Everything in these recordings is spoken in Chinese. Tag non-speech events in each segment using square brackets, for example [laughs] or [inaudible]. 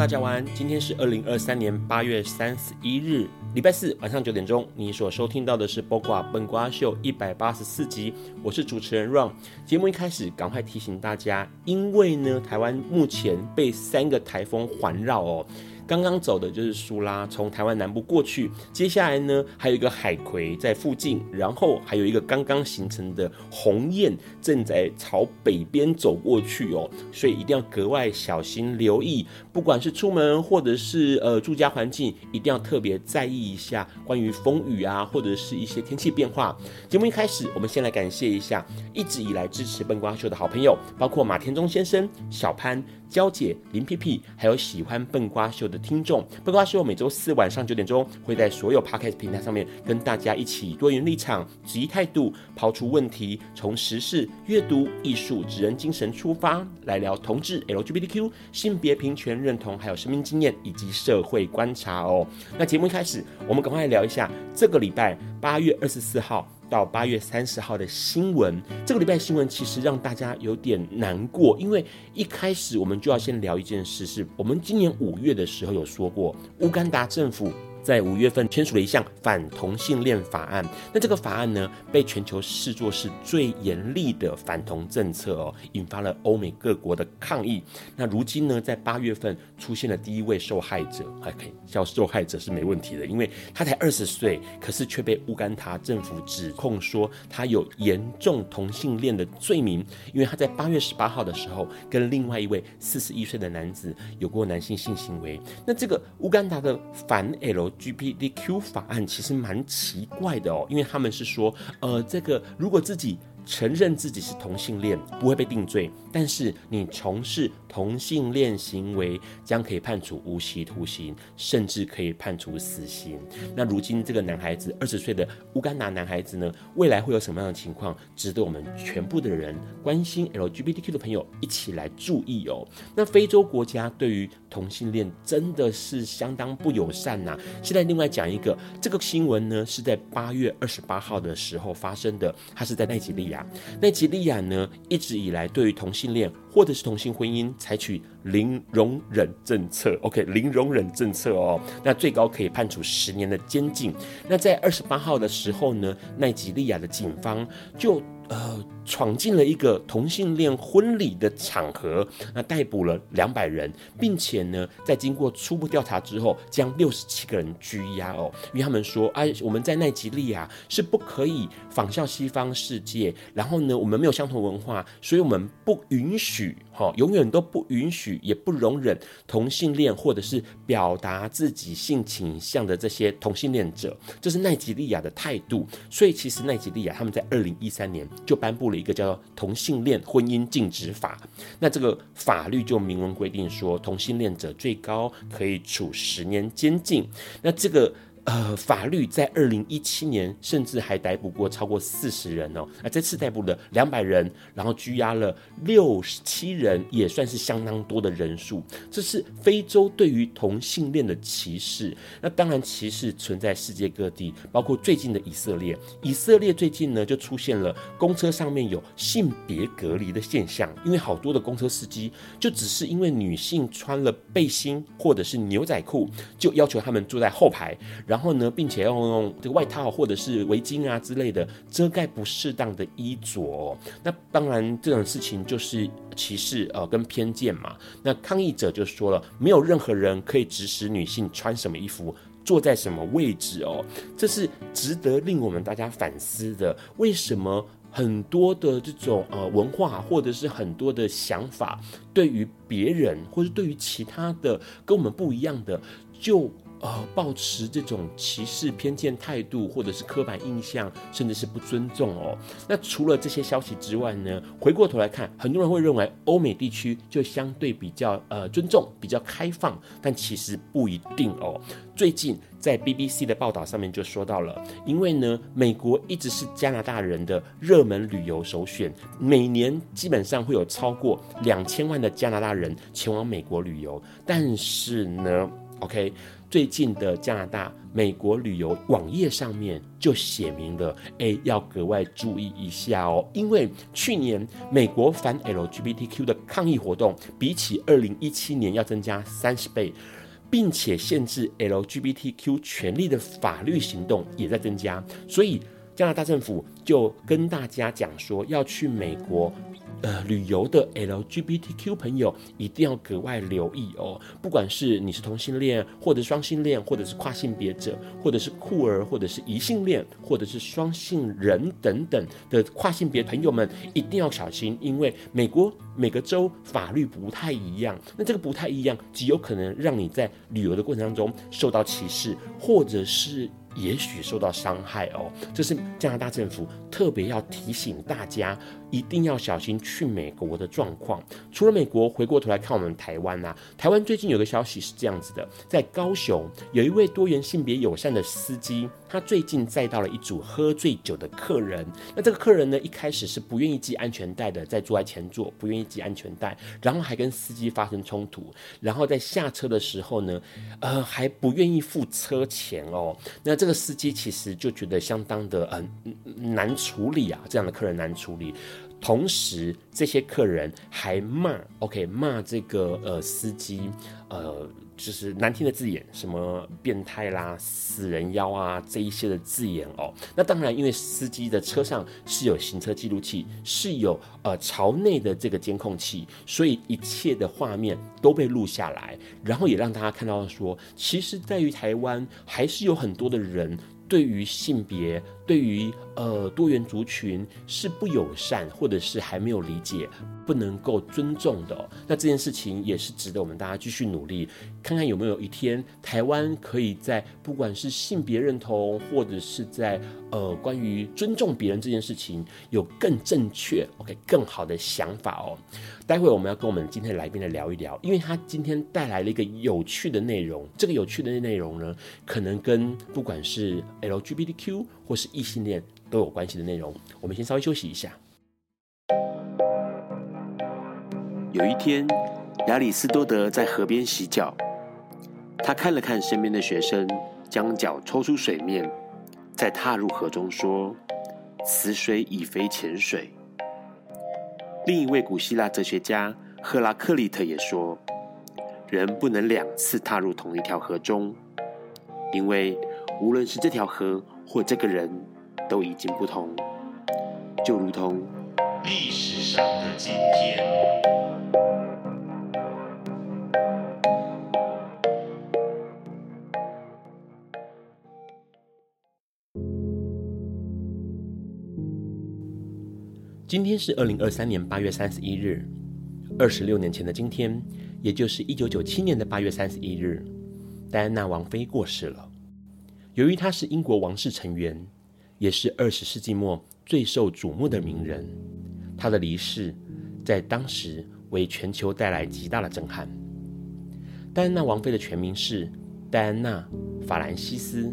大家晚安。今天是二零二三年八月三十一日，礼拜四晚上九点钟。你所收听到的是《包瓜笨瓜秀》一百八十四集，我是主持人 Ron。节目一开始，赶快提醒大家，因为呢，台湾目前被三个台风环绕哦。刚刚走的就是苏拉，从台湾南部过去。接下来呢，还有一个海葵在附近，然后还有一个刚刚形成的鸿雁正在朝北边走过去哦，所以一定要格外小心留意。不管是出门或者是呃住家环境，一定要特别在意一下关于风雨啊，或者是一些天气变化。节目一开始，我们先来感谢一下一直以来支持笨瓜秀的好朋友，包括马田中先生、小潘。娇姐、林屁屁，还有喜欢笨瓜秀的听众，笨瓜秀每周四晚上九点钟会在所有 Podcast 平台上面跟大家一起多元立场、质疑态度，抛出问题，从时事、阅读、艺术、职人精神出发，来聊同志、LGBTQ、性别平权认同，还有生命经验以及社会观察哦。那节目一开始，我们赶快来聊一下这个礼拜八月二十四号。到八月三十号的新闻，这个礼拜新闻其实让大家有点难过，因为一开始我们就要先聊一件事，是我们今年五月的时候有说过，乌干达政府。在五月份签署了一项反同性恋法案，那这个法案呢，被全球视作是最严厉的反同政策哦，引发了欧美各国的抗议。那如今呢，在八月份出现了第一位受害者，还可以叫受害者是没问题的，因为他才二十岁，可是却被乌干达政府指控说他有严重同性恋的罪名，因为他在八月十八号的时候跟另外一位四十一岁的男子有过男性性行为。那这个乌干达的反 L。GPDQ 法案其实蛮奇怪的哦，因为他们是说，呃，这个如果自己。承认自己是同性恋不会被定罪，但是你从事同性恋行为将可以判处无期徒刑，甚至可以判处死刑。那如今这个男孩子二十岁的乌干达男孩子呢，未来会有什么样的情况，值得我们全部的人关心 LGBTQ 的朋友一起来注意哦。那非洲国家对于同性恋真的是相当不友善呐、现在另外讲一个，这个新闻呢是在八月二十八号的时候发生的，它是在奈及利亚。奈及利亚呢，一直以来对于同性训练或者是同性婚姻采取零容忍政策。OK，零容忍政策哦，那最高可以判处十年的监禁。那在二十八号的时候呢，奈及利亚的警方就。呃，闯进了一个同性恋婚礼的场合，那逮捕了两百人，并且呢，在经过初步调查之后，将六十七个人拘押哦，因为他们说，哎，我们在奈及利亚是不可以仿效西方世界，然后呢，我们没有相同文化，所以我们不允许，哦，永远都不允许，也不容忍同性恋或者是表达自己性倾向的这些同性恋者，这是奈及利亚的态度。所以，其实奈及利亚他们在二零一三年。就颁布了一个叫做《同性恋婚姻禁止法》，那这个法律就明文规定说，同性恋者最高可以处十年监禁。那这个呃，法律在二零一七年甚至还逮捕过超过四十人哦，啊，这次逮捕了两百人，然后拘押了六十七人，也算是相当多的人数。这是非洲对于同性恋的歧视。那当然，歧视存在世界各地，包括最近的以色列。以色列最近呢，就出现了公车上面有性别隔离的现象，因为好多的公车司机就只是因为女性穿了背心或者是牛仔裤，就要求他们坐在后排，然后。呢，并且要用这个外套或者是围巾啊之类的遮盖不适当的衣着哦。那当然，这种事情就是歧视呃跟偏见嘛。那抗议者就说了，没有任何人可以指使女性穿什么衣服、坐在什么位置哦。这是值得令我们大家反思的。为什么很多的这种呃文化或者是很多的想法，对于别人或者对于其他的跟我们不一样的就。呃，抱持这种歧视、偏见态度，或者是刻板印象，甚至是不尊重哦。那除了这些消息之外呢，回过头来看，很多人会认为欧美地区就相对比较呃尊重、比较开放，但其实不一定哦。最近在 BBC 的报道上面就说到了，因为呢，美国一直是加拿大人的热门旅游首选，每年基本上会有超过两千万的加拿大人前往美国旅游，但是呢，OK。最近的加拿大、美国旅游网页上面就写明了，哎，要格外注意一下哦，因为去年美国反 LGBTQ 的抗议活动比起二零一七年要增加三十倍，并且限制 LGBTQ 权利的法律行动也在增加，所以加拿大政府就跟大家讲说，要去美国。呃，旅游的 LGBTQ 朋友一定要格外留意哦。不管是你是同性恋，或者双性恋，或者是跨性别者，或者是酷儿，或者是异性恋，或者是双性人等等的跨性别朋友们，一定要小心，因为美国每个州法律不太一样。那这个不太一样，极有可能让你在旅游的过程当中受到歧视，或者是。也许受到伤害哦，这是加拿大政府特别要提醒大家，一定要小心去美国的状况。除了美国，回过头来看我们台湾啊，台湾最近有个消息是这样子的，在高雄有一位多元性别友善的司机，他最近载到了一组喝醉酒的客人。那这个客人呢，一开始是不愿意系安全带的，在坐在前座不愿意系安全带，然后还跟司机发生冲突，然后在下车的时候呢，呃，还不愿意付车钱哦。那这个司机其实就觉得相当的嗯、难处理啊，这样的客人难处理。同时，这些客人还骂，OK，骂这个呃司机，呃，就是难听的字眼，什么变态啦、死人妖啊这一些的字眼哦。那当然，因为司机的车上是有行车记录器，是有呃朝内的这个监控器，所以一切的画面都被录下来，然后也让大家看到说，其实在于台湾还是有很多的人对于性别。对于呃多元族群是不友善，或者是还没有理解，不能够尊重的。那这件事情也是值得我们大家继续努力，看看有没有一天台湾可以在不管是性别认同，或者是在呃关于尊重别人这件事情，有更正确、OK 更好的想法哦。待会我们要跟我们今天来宾来聊一聊，因为他今天带来了一个有趣的内容。这个有趣的内容呢，可能跟不管是 LGBTQ 或是异性恋都有关系的内容，我们先稍微休息一下。有一天，亚里斯多德在河边洗脚，他看了看身边的学生，将脚抽出水面，再踏入河中，说：“此水已非前水。”另一位古希腊哲学家赫拉克利特也说：“人不能两次踏入同一条河中，因为无论是这条河。”或这个人都已经不同，就如同历史上的今天。今天是二零二三年八月三十一日，二十六年前的今天，也就是一九九七年的八月三十一日，戴安娜王妃过世了。由于他是英国王室成员，也是二十世纪末最受瞩目的名人，他的离世在当时为全球带来极大的震撼。戴安娜王妃的全名是戴安娜·法兰西斯·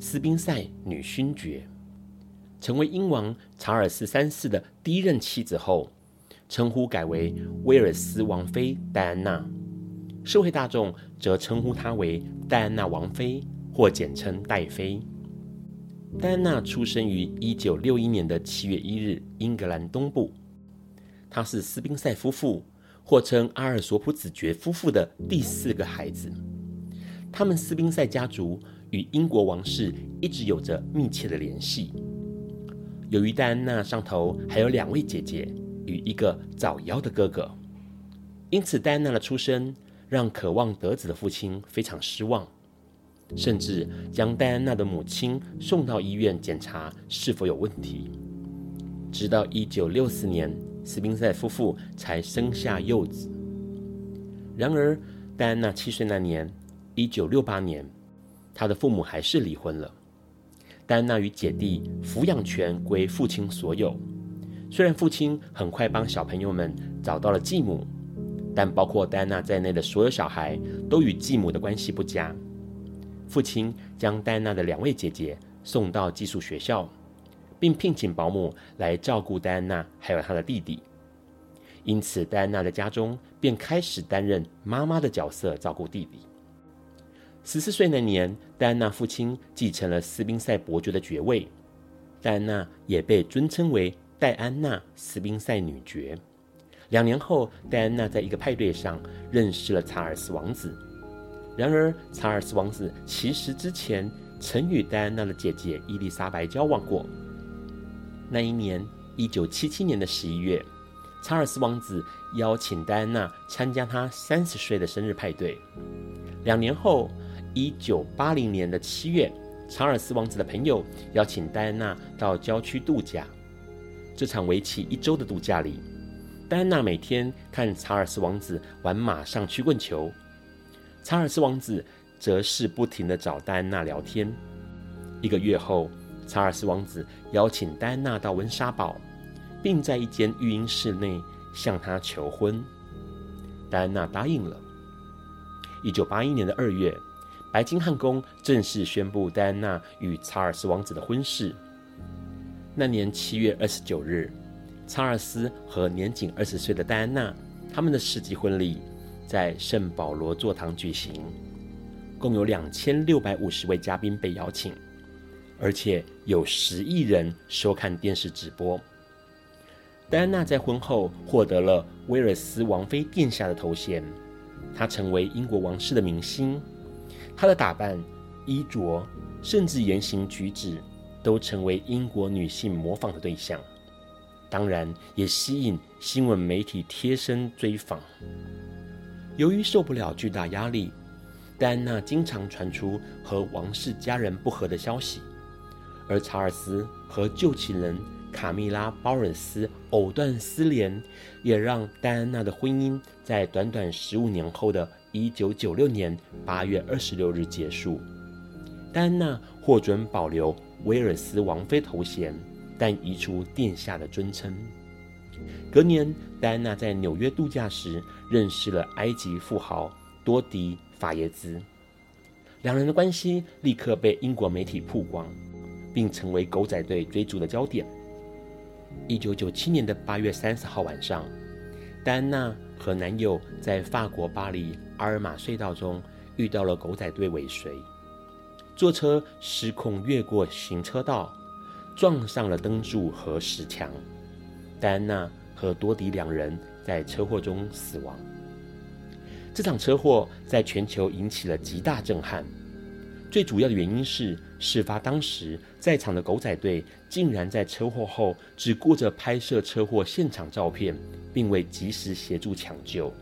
斯宾塞女勋爵，成为英王查尔斯三世的第一任妻子后，称呼改为威尔斯王妃戴安娜，社会大众则称呼她为戴安娜王妃。或简称戴妃。戴安娜出生于一九六一年的七月一日，英格兰东部。她是斯宾塞夫妇，或称阿尔索普子爵夫妇的第四个孩子。他们斯宾塞家族与英国王室一直有着密切的联系。由于戴安娜上头还有两位姐姐与一个早夭的哥哥，因此戴安娜的出生让渴望得子的父亲非常失望，甚至将戴安娜的母亲送到医院检查是否有问题。直到一九六四年，斯宾塞夫妇才生下幼子。然而，戴安娜七岁那年，一九六八年，她的父母还是离婚了。戴安娜与姐弟抚养权归父亲所有。虽然父亲很快帮小朋友们找到了继母，但包括戴安娜在内的所有小孩都与继母的关系不佳。父亲将戴安娜的两位姐姐送到寄宿学校，并聘请保姆来照顾戴安娜还有她的弟弟。因此，戴安娜的家中便开始担任妈妈的角色，照顾弟弟。十四岁那年，戴安娜父亲继承了斯宾塞伯爵的爵位，戴安娜也被尊称为戴安娜·斯宾塞女爵。两年后，戴安娜在一个派对上认识了查尔斯王子。然而，查尔斯王子其实之前曾与戴安娜的姐姐伊丽莎白交往过。那一年，一九七七年的十一月，查尔斯王子邀请戴安娜参加他三十岁的生日派对。两年后。一九八零年的七月，查尔斯王子的朋友邀请戴安娜到郊区度假。这场为期一周的度假里，戴安娜每天看查尔斯王子玩马上曲棍球，查尔斯王子则是不停的找戴安娜聊天。一个月后，查尔斯王子邀请戴安娜到温莎堡，并在一间育婴室内向她求婚。戴安娜答应了。一九八一年的二月。白金汉宫正式宣布戴安娜与查尔斯王子的婚事。那年七月二十九日，查尔斯和年仅二十岁的戴安娜，他们的世纪婚礼在圣保罗座堂举行，共有两千六百五十位嘉宾被邀请，而且有十亿人收看电视直播。戴安娜在婚后获得了威尔斯王妃殿下的头衔，她成为英国王室的明星。她的打扮、衣着，甚至言行举止，都成为英国女性模仿的对象，当然也吸引新闻媒体贴身追访。由于受不了巨大压力，戴安娜经常传出和王室家人不和的消息，而查尔斯和旧情人卡蜜拉·鲍尔斯藕断丝连，也让戴安娜的婚姻在短短十五年后的。一九九六年八月二十六日结束，戴安娜获准保留威尔斯王妃头衔，但移除殿下的尊称。隔年，戴安娜在纽约度假时认识了埃及富豪多迪法耶兹，两人的关系立刻被英国媒体曝光，并成为狗仔队追逐的焦点。一九九七年的八月三十号晚上，戴安娜和男友在法国巴黎。阿尔玛隧道中遇到了狗仔队尾随，坐车失控越过行车道，撞上了灯柱和石墙。戴安娜和多迪两人在车祸中死亡。这场车祸在全球引起了极大震撼。最主要的原因是，事发当时在场的狗仔队竟然在车祸后只顾着拍摄车祸现场照片，并未及时协助抢救。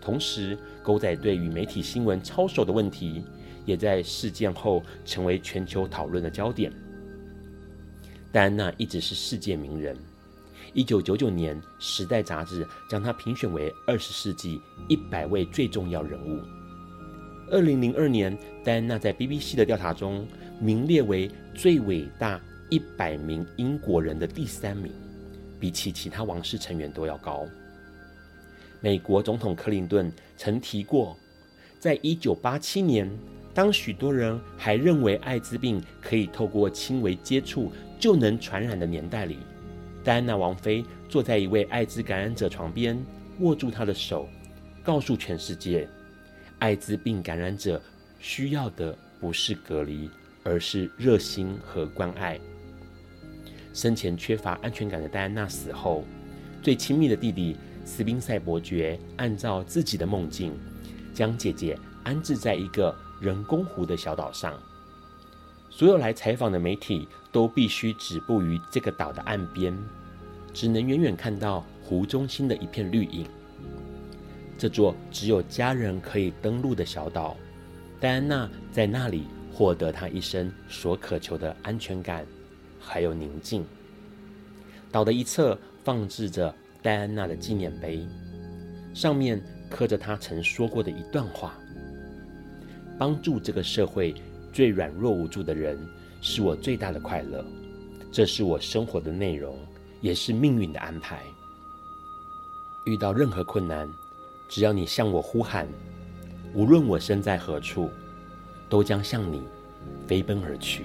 同时，狗仔队与媒体新闻操守的问题，也在事件后成为全球讨论的焦点。戴安娜一直是世界名人。一九九九年，《时代》杂志将他评选为二十世纪一百位最重要人物。二零零二年，戴安娜在 BBC 的调查中名列为最伟大一百名英国人的第三名，比起其他王室成员都要高。美国总统克林顿曾提过，在一九八七年，当许多人还认为艾滋病可以透过轻微接触就能传染的年代里，戴安娜王妃坐在一位艾滋感染者床边，握住他的手，告诉全世界：艾滋病感染者需要的不是隔离，而是热心和关爱。生前缺乏安全感的戴安娜死后，最亲密的弟弟斯宾塞伯爵按照自己的梦境，将姐姐安置在一个人工湖的小岛上。所有来采访的媒体都必须止步于这个岛的岸边，只能远远看到湖中心的一片绿影。这座只有家人可以登陆的小岛，戴安娜在那里获得她一生所渴求的安全感。还有宁静。岛的一侧放置着戴安娜的纪念碑，上面刻着她曾说过的一段话：“帮助这个社会最软弱无助的人，是我最大的快乐。这是我生活的内容，也是命运的安排。遇到任何困难，只要你向我呼喊，无论我身在何处，都将向你飞奔而去。”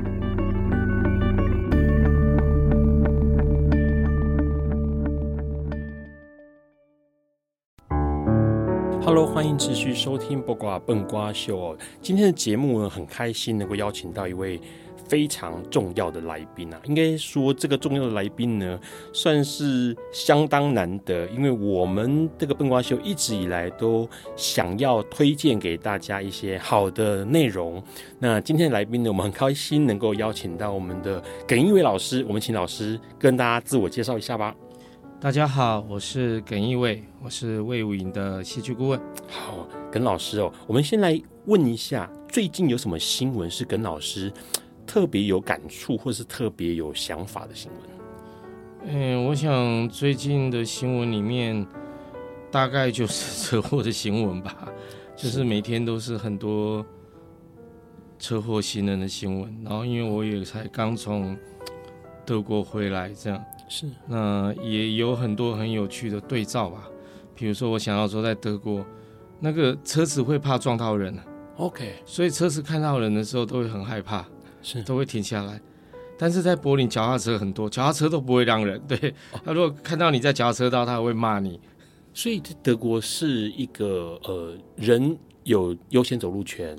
？Hello，欢迎持续收听《八卦笨瓜秀》哦。今天的节目呢，很开心能够邀请到一位。非常重要的来宾啊，应该说这个重要的来宾呢，算是相当难得，因为我们这个笨瓜秀一直以来都想要推荐给大家一些好的内容。那今天的来宾呢，我们很开心能够邀请到我们的耿一伟老师，我们请老师跟大家自我介绍一下吧。大家好，我是耿一伟，我是魏武营的戏剧顾问。好，耿老师哦，我们先来问一下，最近有什么新闻是耿老师特别有感触，或是特别有想法的新闻。嗯，我想最近的新闻里面，大概就是车祸的新闻吧，[laughs] 就是每天都是很多车祸行人的新闻。然后，因为我也才刚从德国回来，这样是那也有很多很有趣的对照吧。比如说，我想要说，在德国那个车子会怕撞到人，OK，所以车子看到人的时候都会很害怕。是都会停下来，但是在柏林脚踏车很多，脚踏车都不会让人。对，他如果看到你在脚踏车道，他还会骂你。所以德国是一个呃，人有优先走路权，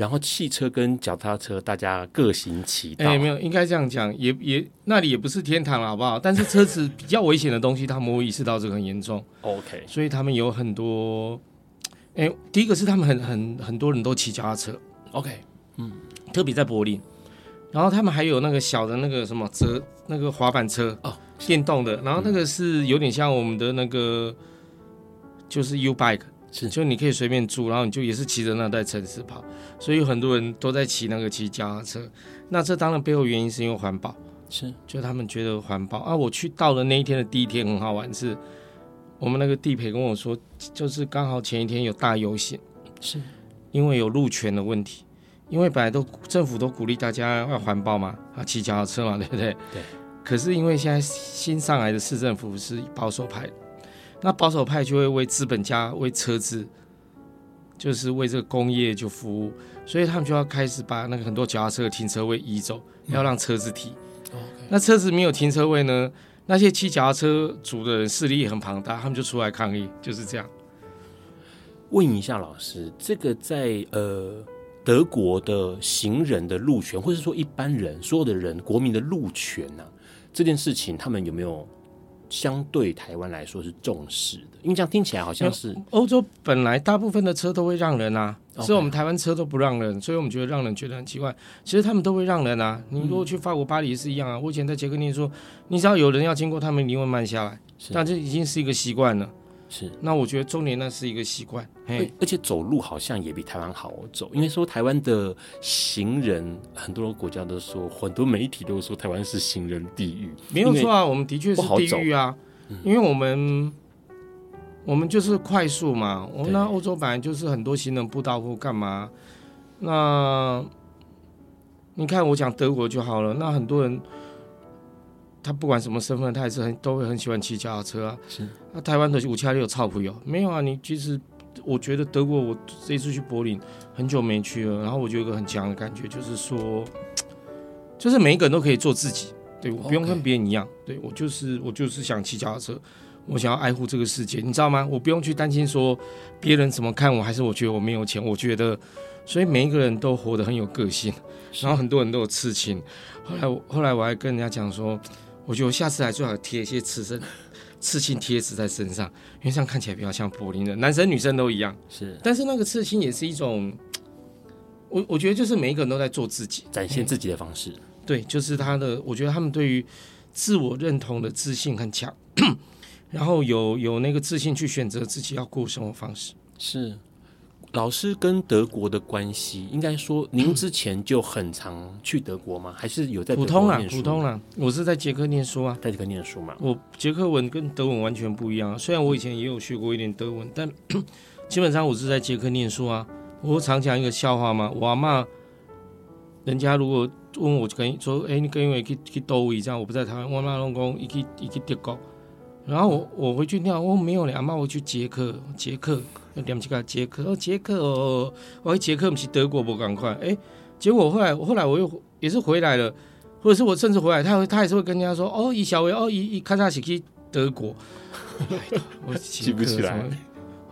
然后汽车跟脚踏车大家各行其道。哎，没有，应该这样讲，也也那里也不是天堂了，好不好？但是车子比较危险的东西，他们会意识到这个很严重。OK，所以他们有很多，哎，第一个是他们很很很多人都骑脚踏车。OK，嗯，特别在柏林。然后他们还有那个小的那个什么折那个滑板车哦，电动的。然后那个是有点像我们的那个，就是 U bike，是就你可以随便住，然后你就也是骑着那在城市跑。所以有很多人都在骑那个骑脚踏车。那这当然背后原因是因为环保，是就他们觉得环保啊。我去到了那一天的第一天很好玩，是我们那个地陪跟我说，就是刚好前一天有大游行，是因为有路权的问题。因为本来都政府都鼓励大家要环保嘛，啊，骑脚踏车嘛，对不对？对。可是因为现在新上来的市政府是保守派，那保守派就会为资本家、为车子，就是为这个工业就服务，所以他们就要开始把那个很多脚踏车的停车位移走，要让车子停。嗯。那车子没有停车位呢？那些骑脚踏车族的人势力也很庞大，他们就出来抗议，就是这样。问一下老师，这个在呃。德国的行人的路权，或者说一般人所有的人国民的路权呢、啊？这件事情他们有没有相对台湾来说是重视的？因为这样听起来好像是欧洲本来大部分的车都会让人啊，所以我们台湾车都不让人，所以我们觉得让人觉得很奇怪。其实他们都会让人啊。你如果去法国巴黎是一样啊。我以前在捷克念书，你只要有人要经过，他们一定会慢下来，但这已经是一个习惯了。是。那我觉得中年那是一个习惯，而而且走路好像也比台湾好走，因为说台湾的行人，很多国家都说，很多媒体都说台湾是行人地狱。没有错啊，我们的确是地狱啊，因为我们我们就是快速嘛，我们那欧洲本来就是很多行人步道或干嘛，那。你看我讲德国就好了，那很多人他不管什么身份，他也是很都会很喜欢骑脚踏车啊。是，那、啊、台湾的五七六超朋友没有啊？你其实我觉得德国，我这一次去柏林很久没去了，然后我就有一个很强的感觉，就是说，[tsk] 就是每一个人都可以做自己，对，我不用跟别人一样，对，我就是我就是想骑脚踏车，我想要爱护这个世界，你知道吗？我不用去担心说别人怎么看我，还是我觉得我没有钱，我觉得。所以每一个人都活得很有个性，然后很多人都有刺青。后来我后来我还跟人家讲说，我觉得我下次来最好贴一些刺身、刺青贴纸在身上，因为这样看起来比较像柏林人，男生女生都一样。是，但是那个刺青也是一种，我我觉得就是每一个人都在做自己，展现自己的方式。对，就是他的，我觉得他们对于自我认同的自信很强，然后有有那个自信去选择自己要过生活方式。是。老师跟德国的关系，应该说您之前就很常去德国吗？还是有在普通啊，普通啊。我是在捷克念书啊，在捷克念书嘛。我捷克文跟德文完全不一样，虽然我以前也有学过一点德文，但 [coughs] 基本上我是在捷克念书啊。我常讲一个笑话嘛，我阿妈，人家如果问我跟说，哎、欸，你跟因为去去多位这样，我不在台湾，我妈拢讲一去一去德国。然后我我回去尿，我没有嘞，阿妈我去捷克，捷克要点几个捷克，哦捷克哦，我捷克不是德国不赶快，哎，结果后来后来我又也是回来了，或者是我甚至回来，他他还是会跟人家说，哦以小维哦以以看他是去德国，[laughs] 我记不起来，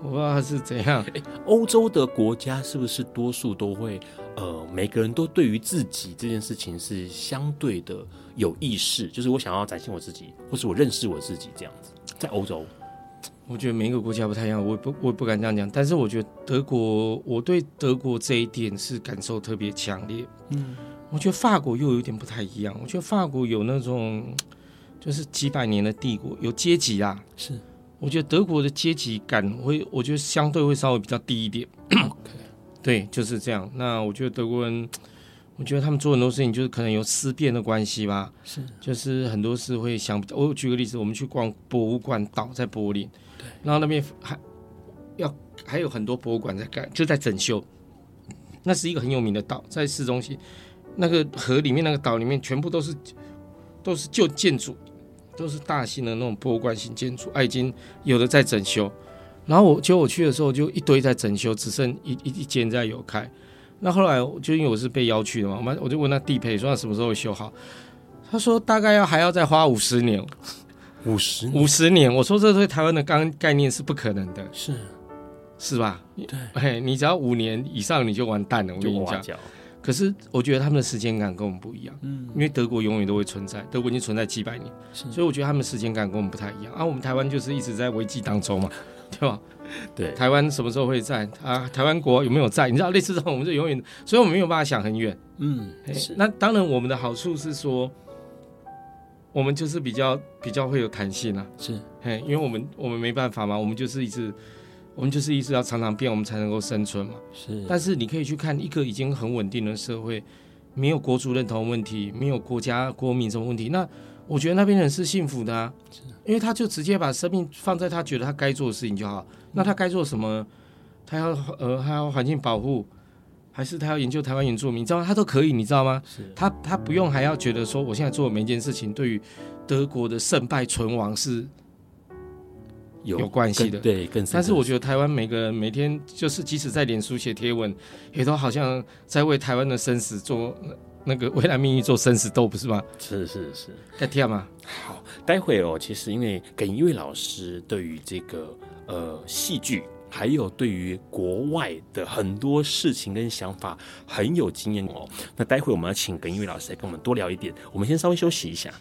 我不知道他是怎样。欧洲的国家是不是多数都会呃，每个人都对于自己这件事情是相对的。有意识，就是我想要展现我自己，或是我认识我自己这样子。在欧洲，我觉得每一个国家不太一样，我也不我也不敢这样讲。但是我觉得德国，我对德国这一点是感受特别强烈。嗯，我觉得法国又有点不太一样。我觉得法国有那种就是几百年的帝国，有阶级啊。是，我觉得德国的阶级感会，我觉得相对会稍微比较低一点。OK，[clears throat] 对，就是这样。那我觉得德国人。我觉得他们做很多事情，就是可能有思辨的关系吧。是，就是很多事会想。我举个例子，我们去逛博物馆岛，在柏林，对，然后那边还要还有很多博物馆在盖，就在整修。那是一个很有名的岛，在市中心，那个河里面，那个岛里面全部都是都是旧建筑，都是大型的那种博物馆型建筑，已经有的在整修。然后我就我去的时候，就一堆在整修，只剩一一一间在有开。那后来就因为我是被邀去的嘛，我们我就问他地陪说他什么时候修好，他说大概要还要再花五十年，五十五十年。我说这对台湾的刚概念是不可能的，是是吧？对，嘿，你只要五年以上你就完蛋了，我跟你讲。可是我觉得他们的时间感跟我们不一样，嗯，因为德国永远都会存在，德国已经存在几百年，所以我觉得他们时间感跟我们不太一样。啊，我们台湾就是一直在危机当中嘛，[laughs] 对吧？对，台湾什么时候会在啊？台湾国有没有在？你知道类似这种，我们就永远，所以我们没有办法想很远。嗯，那当然，我们的好处是说，我们就是比较比较会有弹性啊。是，嘿，因为我们我们没办法嘛，我们就是一直，我们就是一直要常常变，我们才能够生存嘛。是，但是你可以去看一个已经很稳定的社会，没有国族认同问题，没有国家国民什么问题，那我觉得那边人是幸福的啊。是，因为他就直接把生命放在他觉得他该做的事情就好。那他该做什么？他要呃，他要环境保护，还是他要研究台湾原住民？你知道吗？他都可以，你知道吗？是他他不用还要觉得说，我现在做的每一件事情对于德国的胜败存亡是有有关系的。对，更但是我觉得台湾每个人每天就是，即使在脸书写贴文，也都好像在为台湾的生死做那个未来命运做生死斗，不是吗？是是是，在跳吗？好，待会哦，其实因为耿一位老师对于这个。呃，戏剧还有对于国外的很多事情跟想法很有经验哦。那待会我们要请耿一伟老师来跟我们多聊一点。我们先稍微休息一下。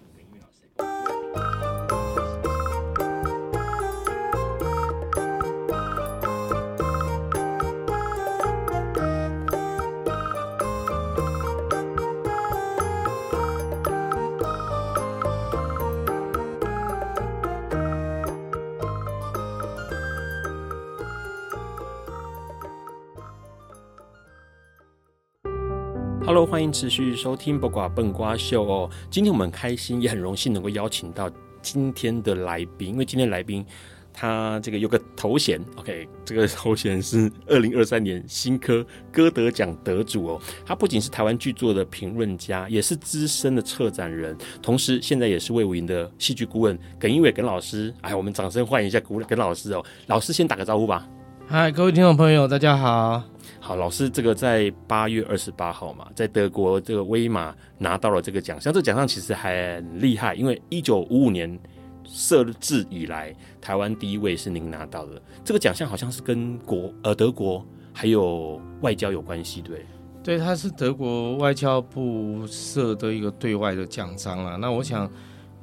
Hello，欢迎持续收听八卦笨瓜秀哦。今天我们很开心，也很荣幸能够邀请到今天的来宾，因为今天来宾他这个有个头衔，OK，这个头衔是二零二三年新科歌德奖得主哦。他不仅是台湾剧作的评论家，也是资深的策展人，同时现在也是魏武营的戏剧顾问耿一伟耿老师。哎，我们掌声欢迎一下耿耿老师哦。老师先打个招呼吧。嗨，各位听众朋友，大家好。好，老师，这个在八月二十八号嘛，在德国这个威玛拿到了这个奖项。这个奖项其实很厉害，因为一九五五年设置以来，台湾第一位是您拿到的。这个奖项好像是跟国呃德国还有外交有关系，对？对，它是德国外交部设的一个对外的奖章啊。那我想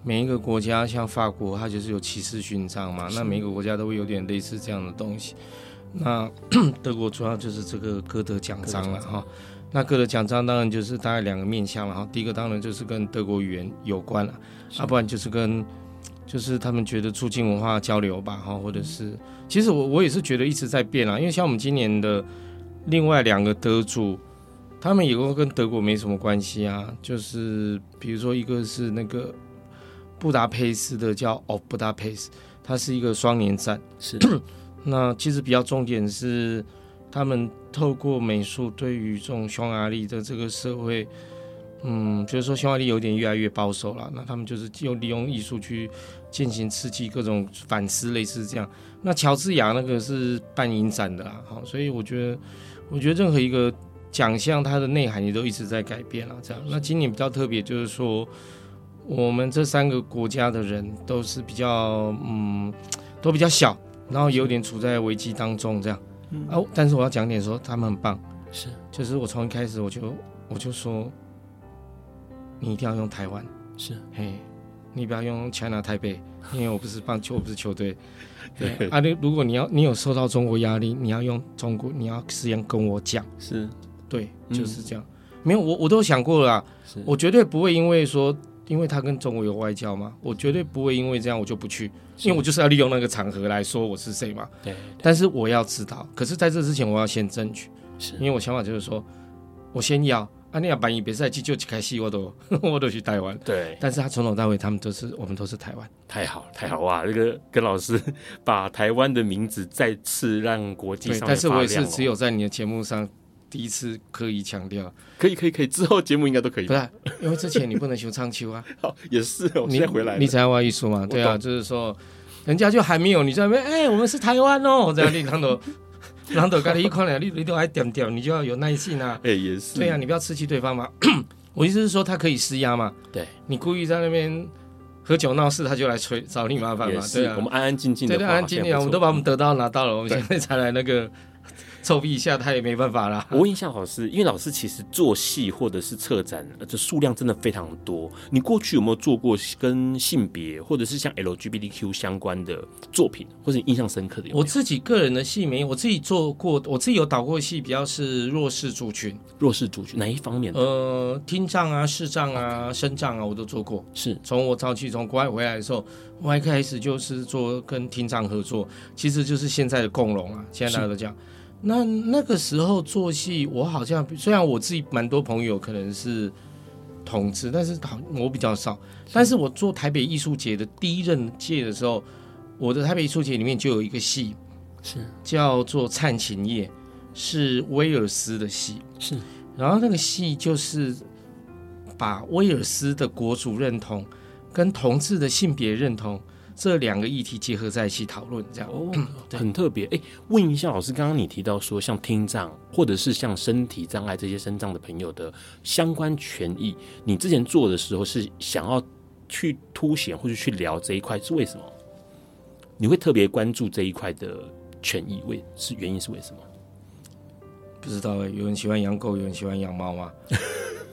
每一个国家，像法国，它就是有骑士勋章嘛。那每一个国家都会有点类似这样的东西。那 [coughs] 德国主要就是这个歌德奖章了哈。那歌德奖章当然就是大概两个面向了哈。第一个当然就是跟德国语言有关了，要、啊、不然就是跟就是他们觉得促进文化交流吧哈，或者是其实我我也是觉得一直在变啊。因为像我们今年的另外两个得主，他们也会跟德国没什么关系啊。就是比如说一个是那个布达佩斯的叫 Of Budapest，它是一个双年展是。[coughs] 那其实比较重点是，他们透过美术对于这种匈牙利的这个社会，嗯，就是说匈牙利有点越来越保守了。那他们就是用利用艺术去进行刺激各种反思，类似这样。那乔治亚那个是办影展的啦，好，所以我觉得，我觉得任何一个奖项它的内涵也都一直在改变了。这样，那今年比较特别就是说，我们这三个国家的人都是比较，嗯，都比较小。然后有点处在危机当中，这样，嗯、啊，但是我要讲点说，他们很棒，是，就是我从一开始我就我就说，你一定要用台湾，是，嘿，你不要用 China 台北，因为我不是棒球，我不是球队，[laughs] 对，啊，你如果你要你有受到中国压力，你要用中国，你要实际跟我讲，是，对，就是这样，嗯、没有，我我都想过了啦，我绝对不会因为说。因为他跟中国有外交嘛，我绝对不会因为这样我就不去，因为我就是要利用那个场合来说我是谁嘛。对，但是我要知道，可是在这之前我要先争取，是因为我想法就是说，我先要啊，你要办一比赛，就开戏我都 [laughs] 我都去台湾。对，但是他从头到尾他们都是我们都是台湾，太好太好哇！这个跟老师 [laughs] 把台湾的名字再次让国际上，对，但是我也是只有在你的节目上。第一次刻意强调，可以可以可以，之后节目应该都可以。不是，因为之前你不能修唱秋啊。[laughs] 好，也是，我现在回来你，你才华艺术嘛？对啊，就是说，人家就还没有你在那边，哎、欸，我们是台湾哦，这样你看到，看到刚才一块两，你你都还点点，你就要有耐心啊。哎、欸，也是。对啊，你不要刺激对方嘛。我意思是说，他可以施压嘛。对，你故意在那边喝酒闹事，他就来催找你麻烦嘛。对啊，我们安安静静的，对，安安静静，我们都把我们得到拿到了，我们现在才来那个。臭屁一下，他也没办法啦。[laughs] 我问一下老师，因为老师其实做戏或者是策展，这数量真的非常多。你过去有没有做过跟性别或者是像 LGBTQ 相关的作品，或者印象深刻的有有？我自己个人的戏没有，我自己做过，我自己有导过戏，比较是弱势族群。弱势族群哪一方面？呃，听障啊、视障啊、身障啊，我都做过。是从我早期从国外回来的时候，我一开始就是做跟听障合作，其实就是现在的共融啊，现在大家都讲。那那个时候做戏，我好像虽然我自己蛮多朋友可能是同志，但是好我比较少。但是我做台北艺术节的第一任届的时候，我的台北艺术节里面就有一个戏，是叫做《灿琴夜》，是威尔斯的戏，是。然后那个戏就是把威尔斯的国族认同跟同志的性别认同。这两个议题结合在一起讨论，这样哦，[clears throat] 很特别。哎，问一下老师，刚刚你提到说，像听障或者是像身体障碍这些身障的朋友的相关权益，你之前做的时候是想要去凸显或者去聊这一块，是为什么？你会特别关注这一块的权益，为是原因是为什么？不知道哎，有人喜欢养狗，有人喜欢养猫吗？[laughs]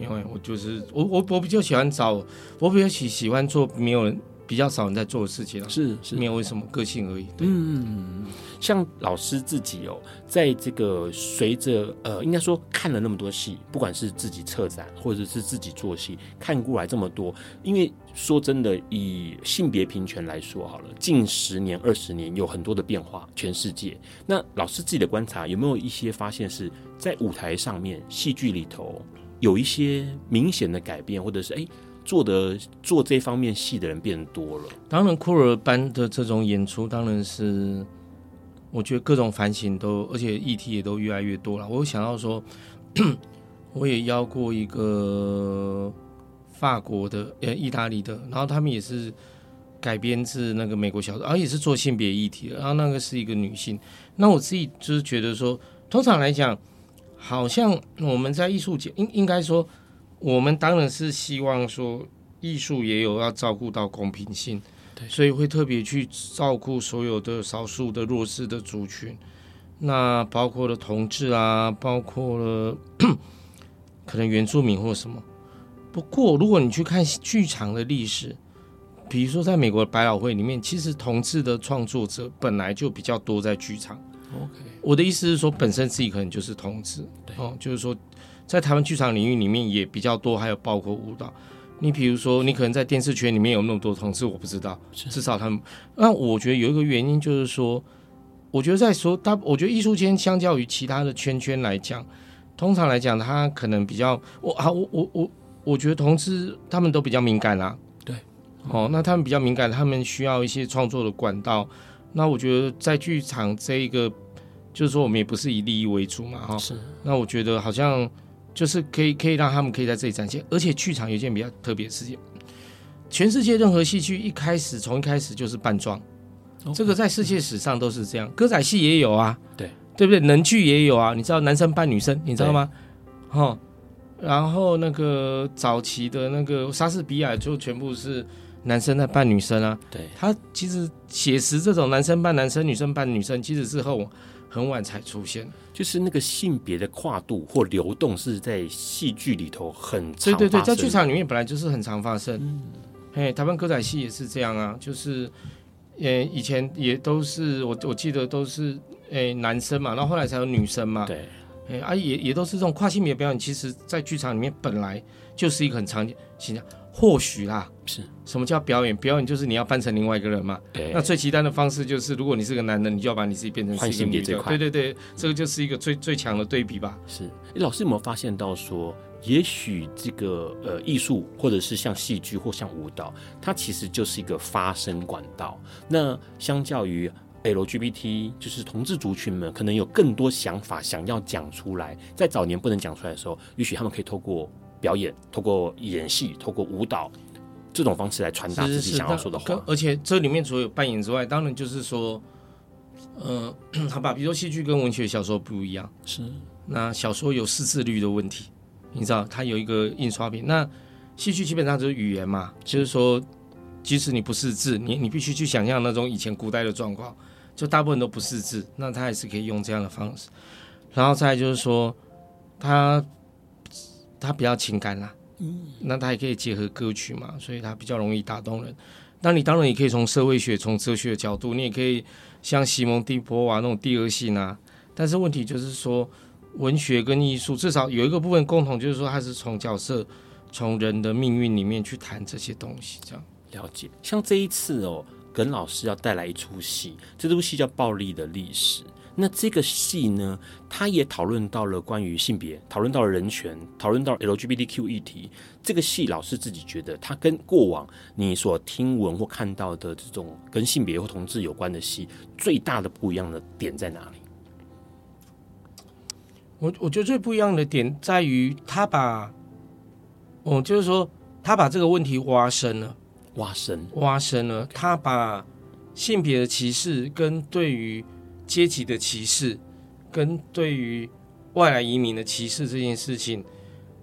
因为我就是我我我比较喜欢找，我比较喜喜欢做没有人比较少人在做的事情了，是是没有为什么个性而已。对，嗯，像老师自己哦，在这个随着呃，应该说看了那么多戏，不管是自己策展或者是自己做戏，看过来这么多，因为说真的，以性别平权来说好了，近十年二十年有很多的变化，全世界。那老师自己的观察，有没有一些发现是在舞台上面、戏剧里头有一些明显的改变，或者是哎？做的做这方面戏的人变多了，当然酷儿班的这种演出，当然是我觉得各种反省都，而且议题也都越来越多了。我有想到说，[clears throat] 我也邀过一个法国的呃意大利的，然后他们也是改编自那个美国小说，而、啊、也是做性别议题的，然后那个是一个女性。那我自己就是觉得说，通常来讲，好像我们在艺术界应应该说。我们当然是希望说，艺术也有要照顾到公平性，对，所以会特别去照顾所有的少数的弱势的族群，那包括了同志啊，包括了 [coughs] 可能原住民或什么。不过，如果你去看剧场的历史，比如说在美国百老汇里面，其实同志的创作者本来就比较多在剧场。OK，我的意思是说，本身自己可能就是同志，对，哦，就是说。在台湾剧场领域里面也比较多，还有包括舞蹈。你比如说，你可能在电视圈里面有那么多同志，我不知道。至少他们，那我觉得有一个原因就是说，我觉得在说他，我觉得艺术圈相较于其他的圈圈来讲，通常来讲，他可能比较我啊，我我我我觉得同志他们都比较敏感啦。对，哦，那他们比较敏感，他们需要一些创作的管道。那我觉得在剧场这一个，就是说我们也不是以利益为主嘛，哈。是。那我觉得好像。就是可以可以让他们可以在这里展现，而且剧场有一件比较特别的事情，全世界任何戏剧一开始从一开始就是扮装这个在世界史上都是这样，歌仔戏也有啊，对对不对？能剧也有啊，你知道男生扮女生，你知道吗？哈，然后那个早期的那个莎士比亚就全部是男生在扮女生啊，对，他其实写实这种男生扮男生、女生扮女生，其实是后很晚才出现。就是那个性别的跨度或流动是在戏剧里头很。对对对，在剧场里面本来就是很常发生。嗯，嘿，台湾歌仔戏也是这样啊，就是，呃，以前也都是我我记得都是诶男生嘛，然后后来才有女生嘛。对，哎啊也也都是这种跨性别表演，其实在剧场里面本来就是一个很常见形象。或许啦，是什么叫表演？表演就是你要扮成另外一个人嘛。对。那最极端的方式就是，如果你是个男的，你就要把你自己变成是一个女的。对对对，这个就是一个最最强的对比吧。是。老师有没有发现到说，也许这个呃艺术，或者是像戏剧或像舞蹈，它其实就是一个发声管道。那相较于 LGBT，就是同志族群们，可能有更多想法想要讲出来，在早年不能讲出来的时候，也许他们可以透过。表演，透过演戏，透过舞蹈这种方式来传达自己想要说的话。而且这里面除了有扮演之外，当然就是说，呃，[clears throat] 好吧，比如说戏剧跟文学小说不一样，是那小说有识字率的问题，你知道，它有一个印刷品。那戏剧基本上就是语言嘛，就是说，即使你不识字，你你必须去想象那种以前古代的状况，就大部分都不识字，那他还是可以用这样的方式。然后再就是说，他。它比较情感啦，嗯，那它也可以结合歌曲嘛，所以它比较容易打动人。那你当然也可以从社会学、从哲学的角度，你也可以像西蒙蒂波娃那种第二性啊。但是问题就是说，文学跟艺术至少有一个部分共同，就是说它是从角色、从人的命运里面去谈这些东西。这样了解。像这一次哦，耿老师要带来一出戏，这出戏叫《暴力的历史》。那这个戏呢，他也讨论到了关于性别，讨论到了人权，讨论到 LGBTQ 议题。这个戏老师自己觉得，它跟过往你所听闻或看到的这种跟性别或同志有关的戏，最大的不一样的点在哪里？我我觉得最不一样的点在于，他把，哦，就是说，他把这个问题挖深了，挖深，挖深了。他把性别的歧视跟对于阶级的歧视，跟对于外来移民的歧视这件事情，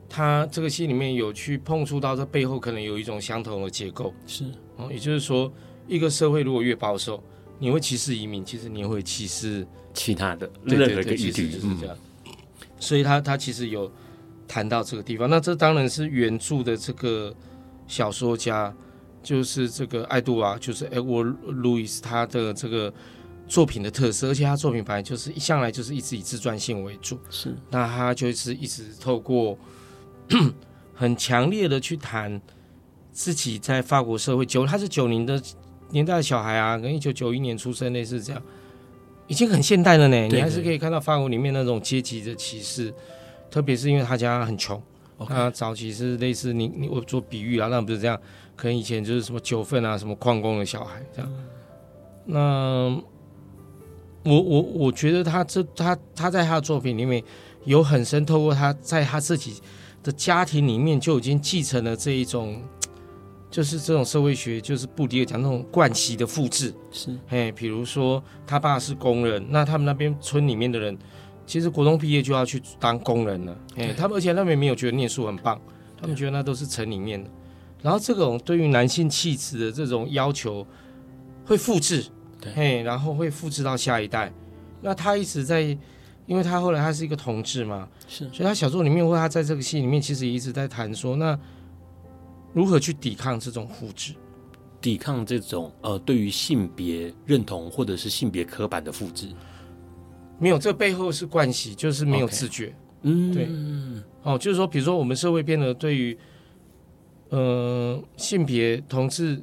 他这个戏里面有去碰触到，这背后可能有一种相同的结构。是，哦，也就是说，一个社会如果越保守，你会歧视移民，其实你会歧视其他的任何一个议题，就是这样。嗯、所以他他其实有谈到这个地方。那这当然是原著的这个小说家，就是这个爱杜娃，就是 Edward Louis 他的这个作品的特色，而且他作品本来就是一向来就是一直以自传性为主，是，那他就是一直透过 [clears throat] 很强烈的去谈自己在法国社会九，他是九零的年代的小孩啊，跟一九九一年出生类似这样，已经很现代了呢，你还是可以看到法国里面那种阶级的歧视，特别是因为他家很穷。Okay. 他早期是类似你你我做比喻啊，那不是这样，可能以前就是什么九份啊，什么矿工的小孩这样。那我我我觉得他这他他在他的作品里面有很深，透过他在他自己的家庭里面就已经继承了这一种，就是这种社会学，就是布迪厄讲那种惯习的复制。是，哎，比如说他爸是工人，那他们那边村里面的人。其实国中毕业就要去当工人了，哎，他们而且他们也没有觉得念书很棒，他们觉得那都是城里面的。然后这种对于男性气质的这种要求会复制，对，然后会复制到下一代。那他一直在，因为他后来他是一个同志嘛，是，所以他小说里面或他在这个戏里面，其实也一直在谈说，那如何去抵抗这种复制，抵抗这种呃对于性别认同或者是性别刻板的复制。没有，这背后是惯习，就是没有自觉。嗯、对，哦，就是说，比如说，我们社会变得对于，呃，性别同志，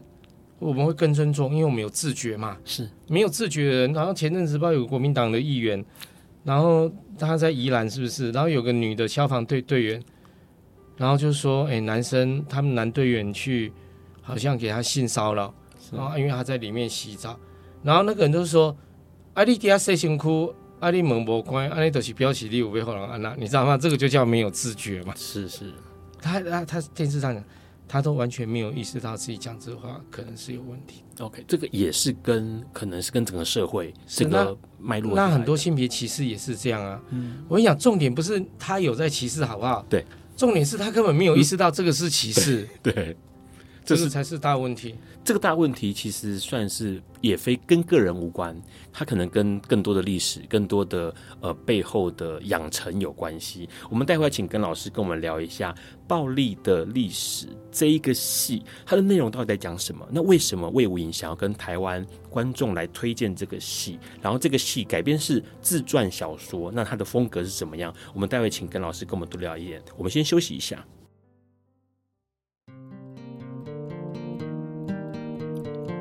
我们会更尊重，因为我们有自觉嘛。是，没有自觉的人，然后前阵子不知道有个国民党的议员，然后他在宜兰是不是？然后有个女的消防队队员，然后就说，哎，男生他们男队员去，好像给他性骚扰，然后，因为他在里面洗澡，然后那个人就说，啊，你底下洗身躯。阿里蒙博关，阿里都是标起力五倍后安娜，你知道吗？这个就叫没有自觉嘛。是是，他他他电视上讲，他都完全没有意识到自己讲这话可能是有问题。OK，这个也是跟可能是跟整个社会这个脉络。那很多性别歧视也是这样啊。嗯，我跟你讲，重点不是他有在歧视，好不好？对，重点是他根本没有意识到这个是歧视。[laughs] 嗯、对。对这是才是大问题。这个大问题其实算是也非跟个人无关，它可能跟更多的历史、更多的呃背后的养成有关系。我们待会请跟老师跟我们聊一下《暴力的历史》这一个戏，它的内容到底在讲什么？那为什么魏无影想要跟台湾观众来推荐这个戏？然后这个戏改编是自传小说，那它的风格是怎么样？我们待会请跟老师跟我们多聊一点。我们先休息一下。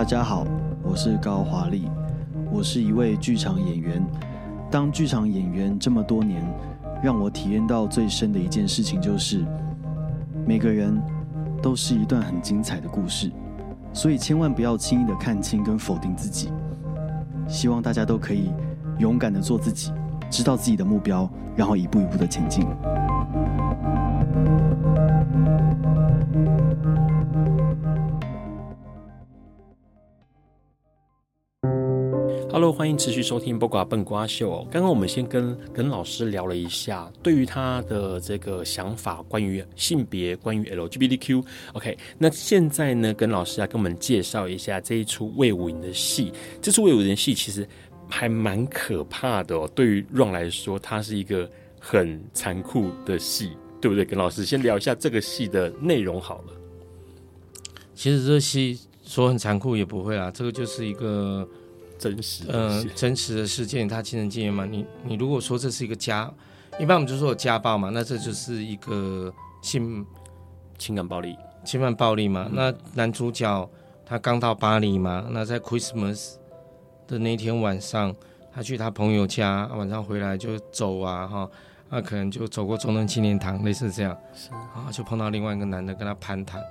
大家好，我是高华丽，我是一位剧场演员。当剧场演员这么多年，让我体验到最深的一件事情就是，每个人都是一段很精彩的故事，所以千万不要轻易的看清跟否定自己。希望大家都可以勇敢的做自己，知道自己的目标，然后一步一步的前进。Hello，欢迎持续收听《八卦笨瓜秀》。哦刚刚我们先跟跟老师聊了一下，对于他的这个想法，关于性别，关于 LGBTQ。OK，那现在呢，跟老师来跟我们介绍一下这一出魏武营的戏。这出魏武营的戏其实还蛮可怕的哦。对于 Ron 来说，它是一个很残酷的戏，对不对？跟老师先聊一下这个戏的内容好了。其实这戏说很残酷也不会啦，这个就是一个。真实，嗯、呃，真实的事件，他亲身经验嘛？你你如果说这是一个家，一般我们就说有家暴嘛，那这就是一个性情感暴力、侵犯暴力嘛。嗯、那男主角他刚到巴黎嘛，那在 Christmas 的那天晚上，他去他朋友家，晚上回来就走啊哈，那可能就走过中正纪念堂，类似这样，是啊，就碰到另外一个男的跟他攀谈，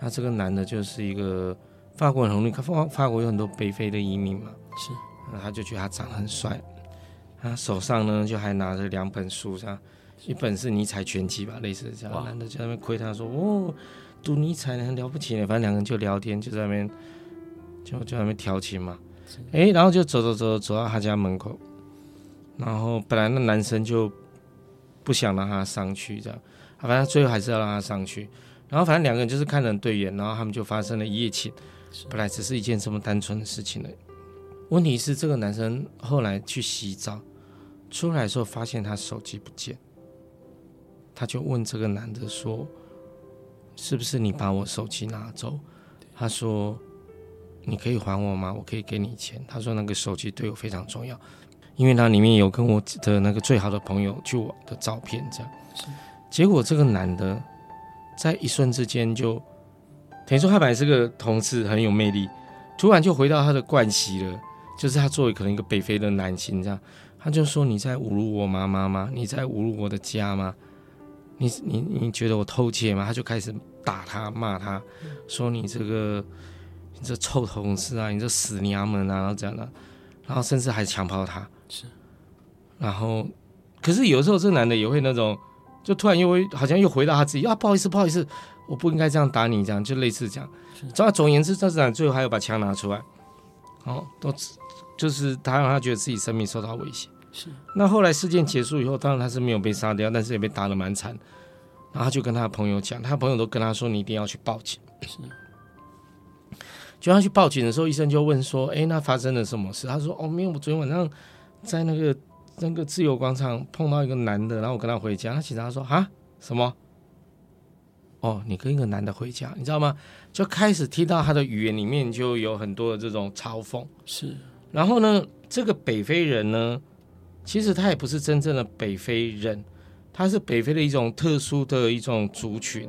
那这个男的就是一个法国人，很容易，法法国有很多北非的移民嘛。是，然后他就觉得他长得很帅，他手上呢就还拿着两本书，这样，一本是尼采全集吧，类似这样。男的就在那边窥探说：“哦，读尼采很了不起呢，反正两个人就聊天，就在那边就就在那边调情嘛。哎，然后就走走走走到他家门口，然后本来那男生就不想让他上去，这样，反正最后还是要让他上去。然后反正两个人就是看人对眼，然后他们就发生了一夜情。本来只是一件这么单纯的事情而已。问题是这个男生后来去洗澡，出来的时候发现他手机不见，他就问这个男的说：“是不是你把我手机拿走？”他说。你可以还我吗？我可以给你钱。他说那个手机对我非常重要，因为它里面有跟我的那个最好的朋友去玩的照片。这样，结果这个男的在一瞬之间就等于说他本来是个同志，很有魅力，突然就回到他的惯习了，就是他作为可能一个北非的男性，这样他就说：“你在侮辱我妈妈吗？你在侮辱我的家吗？你你你觉得我偷窃吗？”他就开始打他骂他，说：“你这个。”你这臭同事啊！你这死娘们啊！然后这样的，然后甚至还强暴他。是，然后，可是有时候这男的也会那种，就突然又会好像又回到他自己啊，不好意思，不好意思，我不应该这样打你，这样就类似这样。总总而言之，这男最后还要把枪拿出来，哦，都就是他让他觉得自己生命受到威胁。是。那后来事件结束以后，当然他是没有被杀掉，但是也被打得蛮惨。然后他就跟他的朋友讲，他朋友都跟他说：“你一定要去报警。”是。就他去报警的时候，医生就问说：“哎，那发生了什么事？”他说：“哦，没有，我昨天晚上在那个那个自由广场碰到一个男的，然后我跟他回家。他警察说：‘啊，什么？哦，你跟一个男的回家，你知道吗？’就开始听到他的语言里面就有很多的这种嘲讽。是，然后呢，这个北非人呢，其实他也不是真正的北非人，他是北非的一种特殊的一种族群，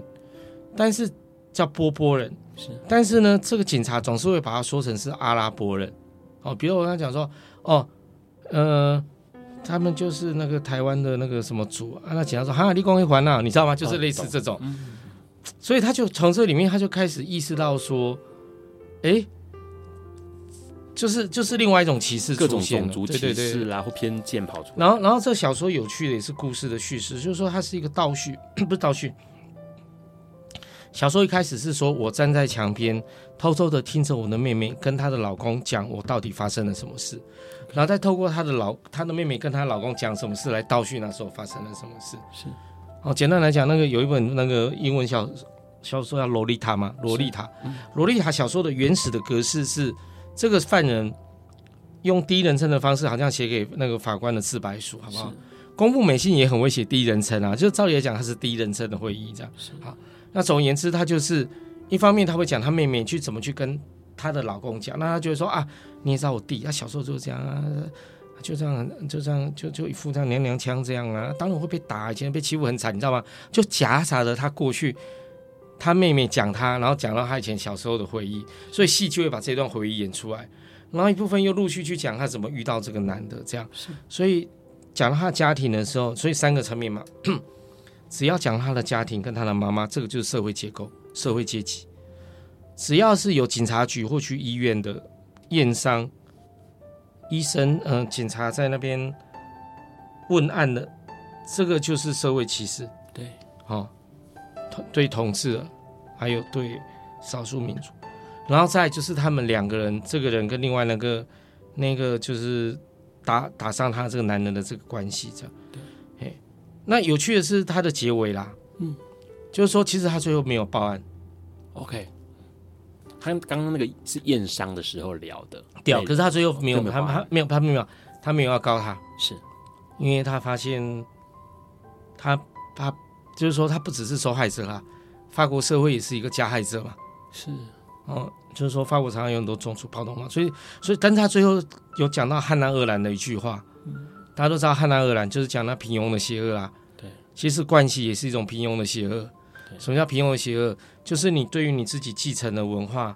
但是叫波波人。”是，但是呢，这个警察总是会把他说成是阿拉伯人，哦，比如我跟他讲说，哦，呃，他们就是那个台湾的那个什么族啊，那警察说，哈，立功一环呐，你知道吗？就是类似这种，哦、所以他就从这里面他就开始意识到说，哎，就是就是另外一种歧视出现了，各种种族歧视然后偏见跑出来，然后然后这小说有趣的也是故事的叙事，就是说它是一个倒叙，[coughs] 不是倒叙。小说一开始是说，我站在墙边，偷偷的听着我的妹妹跟她的老公讲我到底发生了什么事，然后再透过她的老她的妹妹跟她老公讲什么事来倒叙那时候发生了什么事。是，哦，简单来讲，那个有一本那个英文小小说叫《洛丽塔》嘛，《洛丽塔》。洛丽塔小说的原始的格式是这个犯人用第一人称的方式，好像写给那个法官的自白书，好不好？公布美信也很会写第一人称啊，就照理来讲，他是第一人称的会议这样。是，好。那总而言之，他就是一方面他会讲他妹妹去怎么去跟她的老公讲，那他就会说啊，你也知道我弟，他小时候就是这样啊，就这样就这样就就一副这样娘娘腔这样啊，当然会被打，以前被欺负很惨，你知道吗？就夹杂着他过去他妹妹讲他，然后讲到他以前小时候的回忆，所以戏就会把这段回忆演出来，然后一部分又陆续去讲他怎么遇到这个男的这样，所以讲到他家庭的时候，所以三个层面嘛。[clears throat] 只要讲他的家庭跟他的妈妈，这个就是社会结构、社会阶级。只要是有警察局或去医院的验伤、医生、嗯、呃，警察在那边问案的，这个就是社会歧视。对，好、哦，对同志，还有对少数民族，然后再就是他们两个人，这个人跟另外那个那个就是打打伤他这个男人的这个关系，这样。对。那有趣的是他的结尾啦，嗯，就是说其实他最后没有报案，OK，他刚刚那个是验伤的时候聊的，对，可是他最后没有，他他没有，他没有，他没有要告他，是，因为他发现他他就是说他不只是受害者啦，法国社会也是一个加害者嘛，是，哦，就是说法国常常有很多种族暴动嘛，所以所以但是他最后有讲到汉娜鄂兰的一句话，嗯。大家都知道汉娜鄂兰就是讲那平庸的邪恶啊。对，其实惯习也是一种平庸的邪恶。对，什么叫平庸的邪恶？就是你对于你自己继承的文化，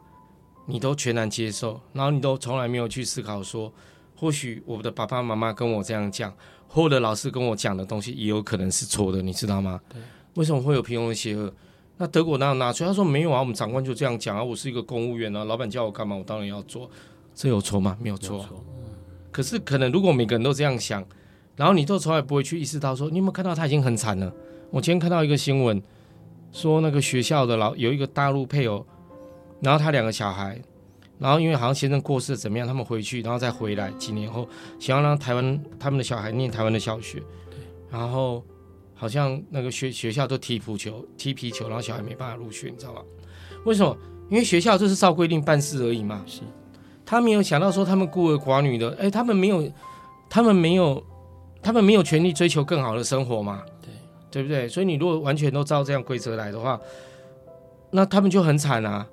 你都全然接受，然后你都从来没有去思考说，或许我的爸爸妈妈跟我这样讲，或者老师跟我讲的东西也有可能是错的，你知道吗？对，为什么会有平庸的邪恶？那德国哪有拿出来？他说没有啊，我们长官就这样讲啊，我是一个公务员啊，老板叫我干嘛，我当然要做，这有错吗？没有错。可是，可能如果每个人都这样想，然后你都从来不会去意识到说，你有没有看到他已经很惨了？我今天看到一个新闻，说那个学校的老有一个大陆配偶，然后他两个小孩，然后因为好像先生过世怎么样，他们回去然后再回来，几年后想要让台湾他们的小孩念台湾的小学，然后好像那个学学校都踢足球，踢皮球，然后小孩没办法入学，你知道吧？为什么？因为学校就是照规定办事而已嘛。是，他没有想到说他们孤儿寡女的，哎，他们没有，他们没有，他们没有权利追求更好的生活嘛。对，不对？所以你如果完全都照这样规则来的话，那他们就很惨啊，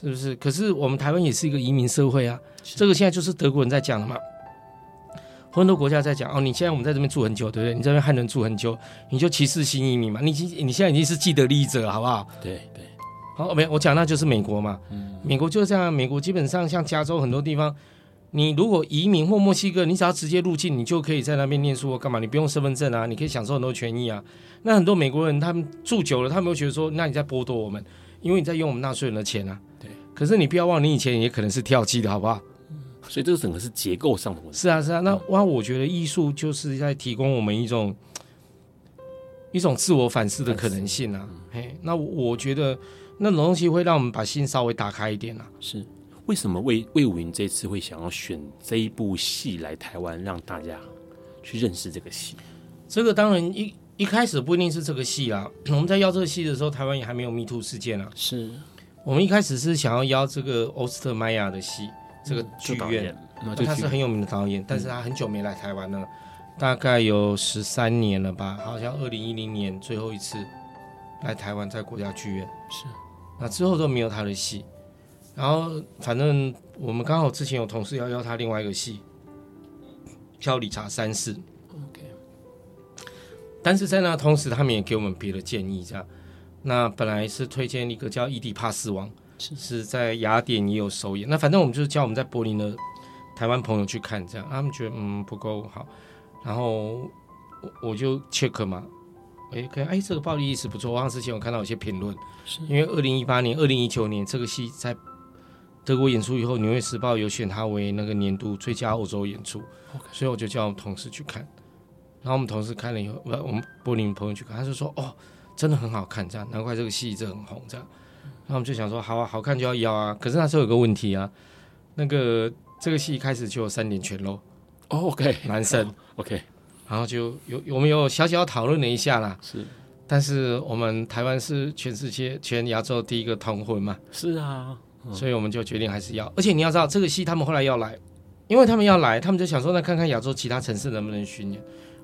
是不是？可是我们台湾也是一个移民社会啊，这个现在就是德国人在讲的嘛，很多国家在讲哦，你现在我们在这边住很久，对不对？你这边汉人住很久，你就歧视新移民嘛？你你现在已经是既得利益者，好不好？对对。好，没我讲那就是美国嘛，嗯，美国就是这样。美国基本上像加州很多地方，你如果移民或墨西哥，你只要直接入境，你就可以在那边念书或干嘛，你不用身份证啊，你可以享受很多权益啊。那很多美国人他们住久了，他们会觉得说，那你在剥夺我们，因为你在用我们纳税人的钱啊。对。可是你不要忘，你以前也可能是跳机的，好不好？所以这个整个是结构上的问题。是啊，是啊。那哇，我觉得艺术就是在提供我们一种一种自我反思的可能性啊。嘿，那我觉得。那种东西会让我们把心稍微打开一点啊。是，为什么魏魏武云这次会想要选这一部戏来台湾，让大家去认识这个戏？这个当然一一开始不一定是这个戏啦。[clears throat] 我们在邀这个戏的时候，台湾也还没有 Me Too 事件啊。是，我们一开始是想要邀这个欧斯特迈亚的戏，这个剧院，嗯、他是很有名的导演，嗯、但是他很久没来台湾了，大概有十三年了吧？好像二零一零年最后一次来台湾，在国家剧院是。那之后都没有他的戏，然后反正我们刚好之前有同事要邀他另外一个戏，叫《理查三世》，OK。但是在那同时，他们也给我们别的建议，这样。那本来是推荐一个叫《伊底帕斯王》，是是在雅典也有首演。那反正我们就是叫我们在柏林的台湾朋友去看，这样他们觉得嗯不够好，然后我我就 check 嘛。哎，可以，哎，这个暴力意识不错。我好像之前有看到有些评论，是因为二零一八年、二零一九年这个戏在德国演出以后，《纽约时报》有选他为那个年度最佳欧洲演出.所以我就叫我们同事去看。然后我们同事看了以后，我我们柏林朋友去看，他就说：“哦，真的很好看，这样难怪这个戏一直很红。”这样，然后我们就想说：“好啊，好看就要邀啊。”可是那时候有个问题啊，那个这个戏一开始就有三点全露哦，OK，男生、oh,，OK。然后就有我们有小小讨论了一下啦，是，但是我们台湾是全世界全亚洲第一个同婚嘛，是啊，嗯、所以我们就决定还是要。而且你要知道，这个戏他们后来要来，因为他们要来，他们就想说，那看看亚洲其他城市能不能巡演。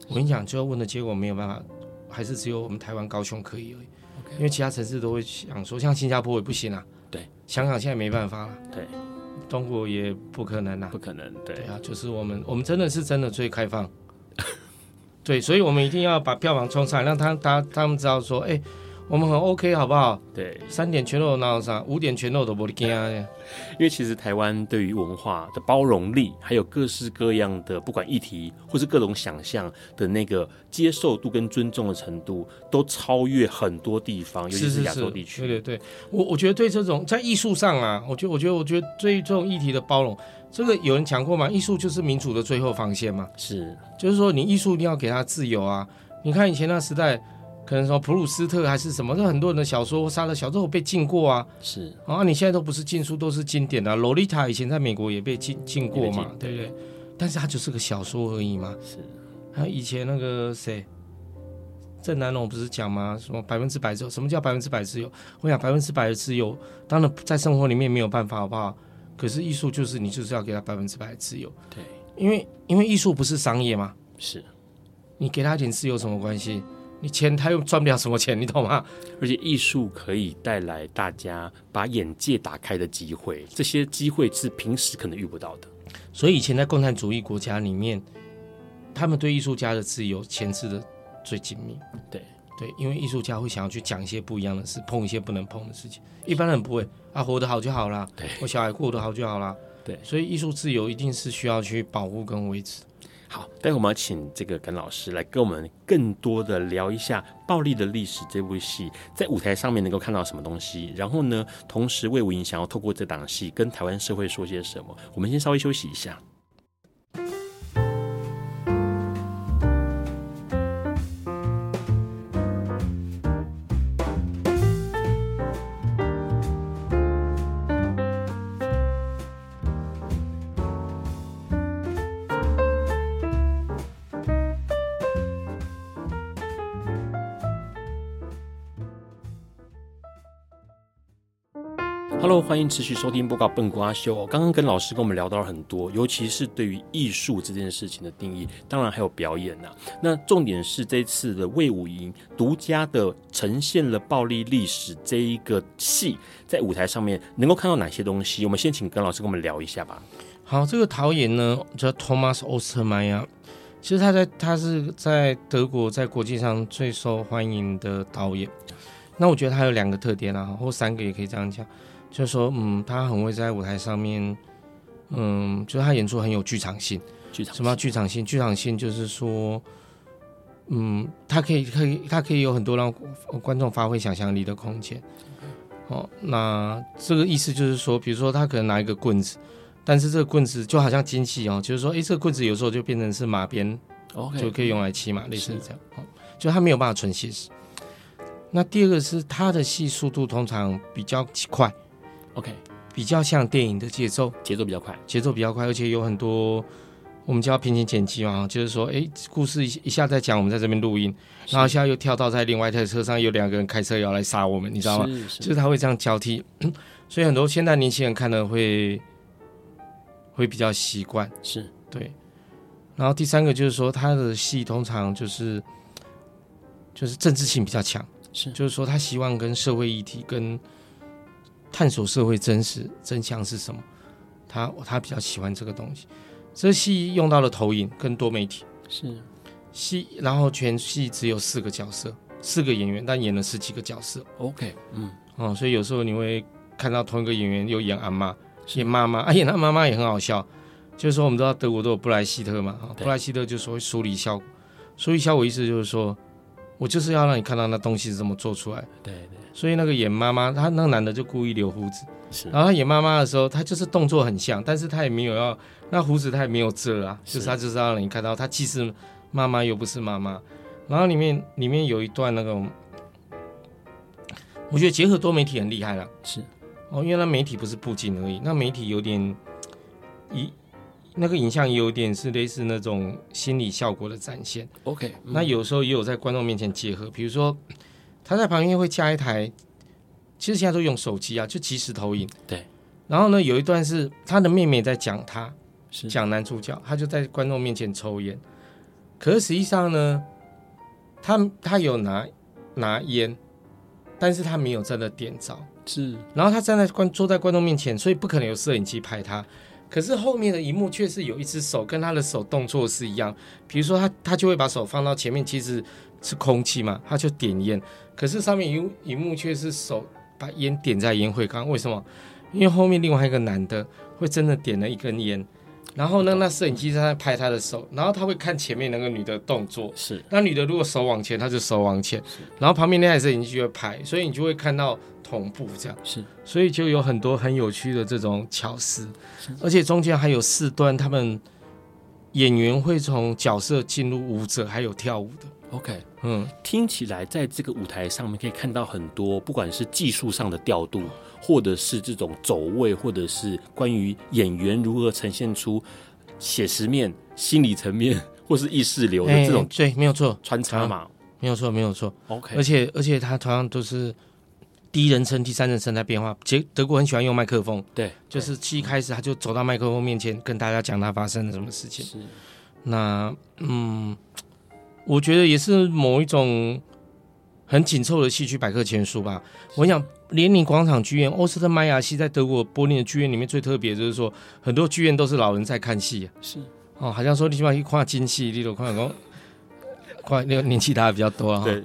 我跟你讲，最后问的结果没有办法，还是只有我们台湾高雄可以而已。因为其他城市都会想说，像新加坡也不行啊，对，香港现在没办法了，对，中国也不可能啊，不可能，对，对啊，就是我们，我们真的是真的最开放。[laughs] 对，所以我们一定要把票房冲上来，让他他他们知道说，哎，我们很 OK，好不好？对，三点全露哪有啥，五点全露都不惊啊。因为其实台湾对于文化的包容力，还有各式各样的不管议题或是各种想象的那个接受度跟尊重的程度，都超越很多地方，尤其是亚洲地区。对对对，我我觉得对这种在艺术上啊，我觉得我觉得我觉得对这种议题的包容。这个有人讲过吗？艺术就是民主的最后防线嘛。是，就是说你艺术一定要给他自由啊。你看以前那时代，可能说普鲁斯特还是什么，那很多人的小说、杀了小说被禁过啊。是啊，你现在都不是禁书，都是经典的。洛丽塔以前在美国也被禁禁过嘛，对不对？但是它就是个小说而已嘛。是。还有以前那个谁，郑南榕不是讲吗？什么百分之百自由？什么叫百分之百自由？我想百分之百的自由，当然在生活里面没有办法，好不好？可是艺术就是你就是要给他百分之百的自由，对，因为因为艺术不是商业嘛，是，你给他一点自由有什么关系？你钱他又赚不了什么钱，你懂吗？而且艺术可以带来大家把眼界打开的机会，这些机会是平时可能遇不到的。所以以前在共产主义国家里面，他们对艺术家的自由牵制的最紧密，对。对，因为艺术家会想要去讲一些不一样的事，碰一些不能碰的事情。一般人不会啊，活得好就好啦。我小孩过得好就好啦。对，所以艺术自由一定是需要去保护跟维持。好，待会我们要请这个耿老师来跟我们更多的聊一下《暴力的历史》这部戏在舞台上面能够看到什么东西。然后呢，同时魏无影想要透过这档戏跟台湾社会说些什么。我们先稍微休息一下。迎持续收听《播告笨瓜秀》。刚刚跟老师跟我们聊到了很多，尤其是对于艺术这件事情的定义，当然还有表演呐、那重点是这次的魏武营独家的呈现了暴力历史这一个戏，在舞台上面能够看到哪些东西？我们先请跟老师跟我们聊一下吧。好，这个导演呢叫 Thomas Ostermeier，其实他在他是在德国在国际上最受欢迎的导演。那我觉得他有两个特点啊，或三个也可以这样讲。就是说，嗯，他很会在舞台上面，嗯，就是他演出很有剧场性。剧场。什么剧场性？剧场性就是说，嗯，他可以可以他可以有很多让观众发挥想象力的空间。哦，那这个意思就是说，比如说他可能拿一个棍子，但是这个棍子就好像金器哦，就是说，哎，这个棍子有时候就变成是马鞭就可以用来骑马，类似这样。哦，就他没有办法纯写实。那第二个是他的戏速度通常比较快。OK，比较像电影的节奏，节奏比较快，节奏比较快，而且有很多我们叫平行剪辑嘛，就是说，哎，故事一一下在讲，我们在这边录音，然后现在又跳到在另外一台车上，有两个人开车要来杀我们，你知道吗？是是。就是他会这样交替，[clears throat] 所以很多现在年轻人看了会会比较习惯，是。对。然后第三个就是说，他的戏通常就是就是政治性比较强，是。就是说他希望跟社会议题跟。探索社会真实真相是什么？他他比较喜欢这个东西。这戏用到了投影跟多媒体，是戏，然后全戏只有四个角色，四个演员，但演了十几个角色。OK，嗯，哦，所以有时候你会看到同一个演员又演阿妈，演妈妈，[laughs] 啊，演他妈妈也很好笑。就是说，我们知道德国都有布莱希特嘛，布莱希特就说梳理效果，梳理效果意思就是说我就是要让你看到那东西是怎么做出来。对对。所以那个演妈妈，他那个男的就故意留胡子，是。然后他演妈妈的时候，他就是动作很像，但是他也没有要那胡子，他也没有遮啊，就是他就是让你看到他既是妈妈又不是妈妈。然后里面里面有一段那个，我觉得结合多媒体很厉害了，是。哦，因为那媒体不是布景而已，那媒体有点一那个影像有点是类似那种心理效果的展现。OK，嗯，那有时候也有在观众面前结合，比如说。他在旁边会加一台，其实现在都用手机啊，就即时投影。对。然后呢，有一段是他的妹妹在讲他，是讲男主角，他就在观众面前抽烟。可是实际上呢，他他有拿拿烟，但是他没有真的点着。是。然后他站在观坐在观众面前，所以不可能有摄影机拍他。可是后面的一幕却是有一只手跟他的手动作是一样。比如说他他就会把手放到前面，其实是空气嘛，他就点烟。可是上面荧荧幕却是手把烟点在烟灰缸，为什么？因为后面另外一个男的会真的点了一根烟，然后呢，那摄影机在拍他的手，然后他会看前面那个女的动作，是。那女的如果手往前，他就手往前，然后旁边那台摄影机就会拍，所以你就会看到同步这样。是。所以就有很多很有趣的这种巧思，而且中间还有四段，他们演员会从角色进入舞者，还有跳舞的。OK，嗯，听起来在这个舞台上面可以看到很多，不管是技术上的调度，或者是这种走位，或者是关于演员如何呈现出写实面、心理层面，或是意识流的这种，对，没有错，穿插嘛，没有错，没有错。OK，而且而且他同样都是第一人称、第三人称在变化。其实德国很喜欢用麦克风，对，就是一开始他就走到麦克风面前，跟大家讲他发生了什么事情。是，那嗯。我觉得也是某一种很紧凑的戏曲百科全书吧。我想，联宁广场剧院、欧斯特迈亚戏在德国柏林的剧院里面最特别，就是说很多剧院都是老人在看戏。是哦，好像说你起码一跨京戏，你都看讲，跨那个年纪大的比较多啊。对，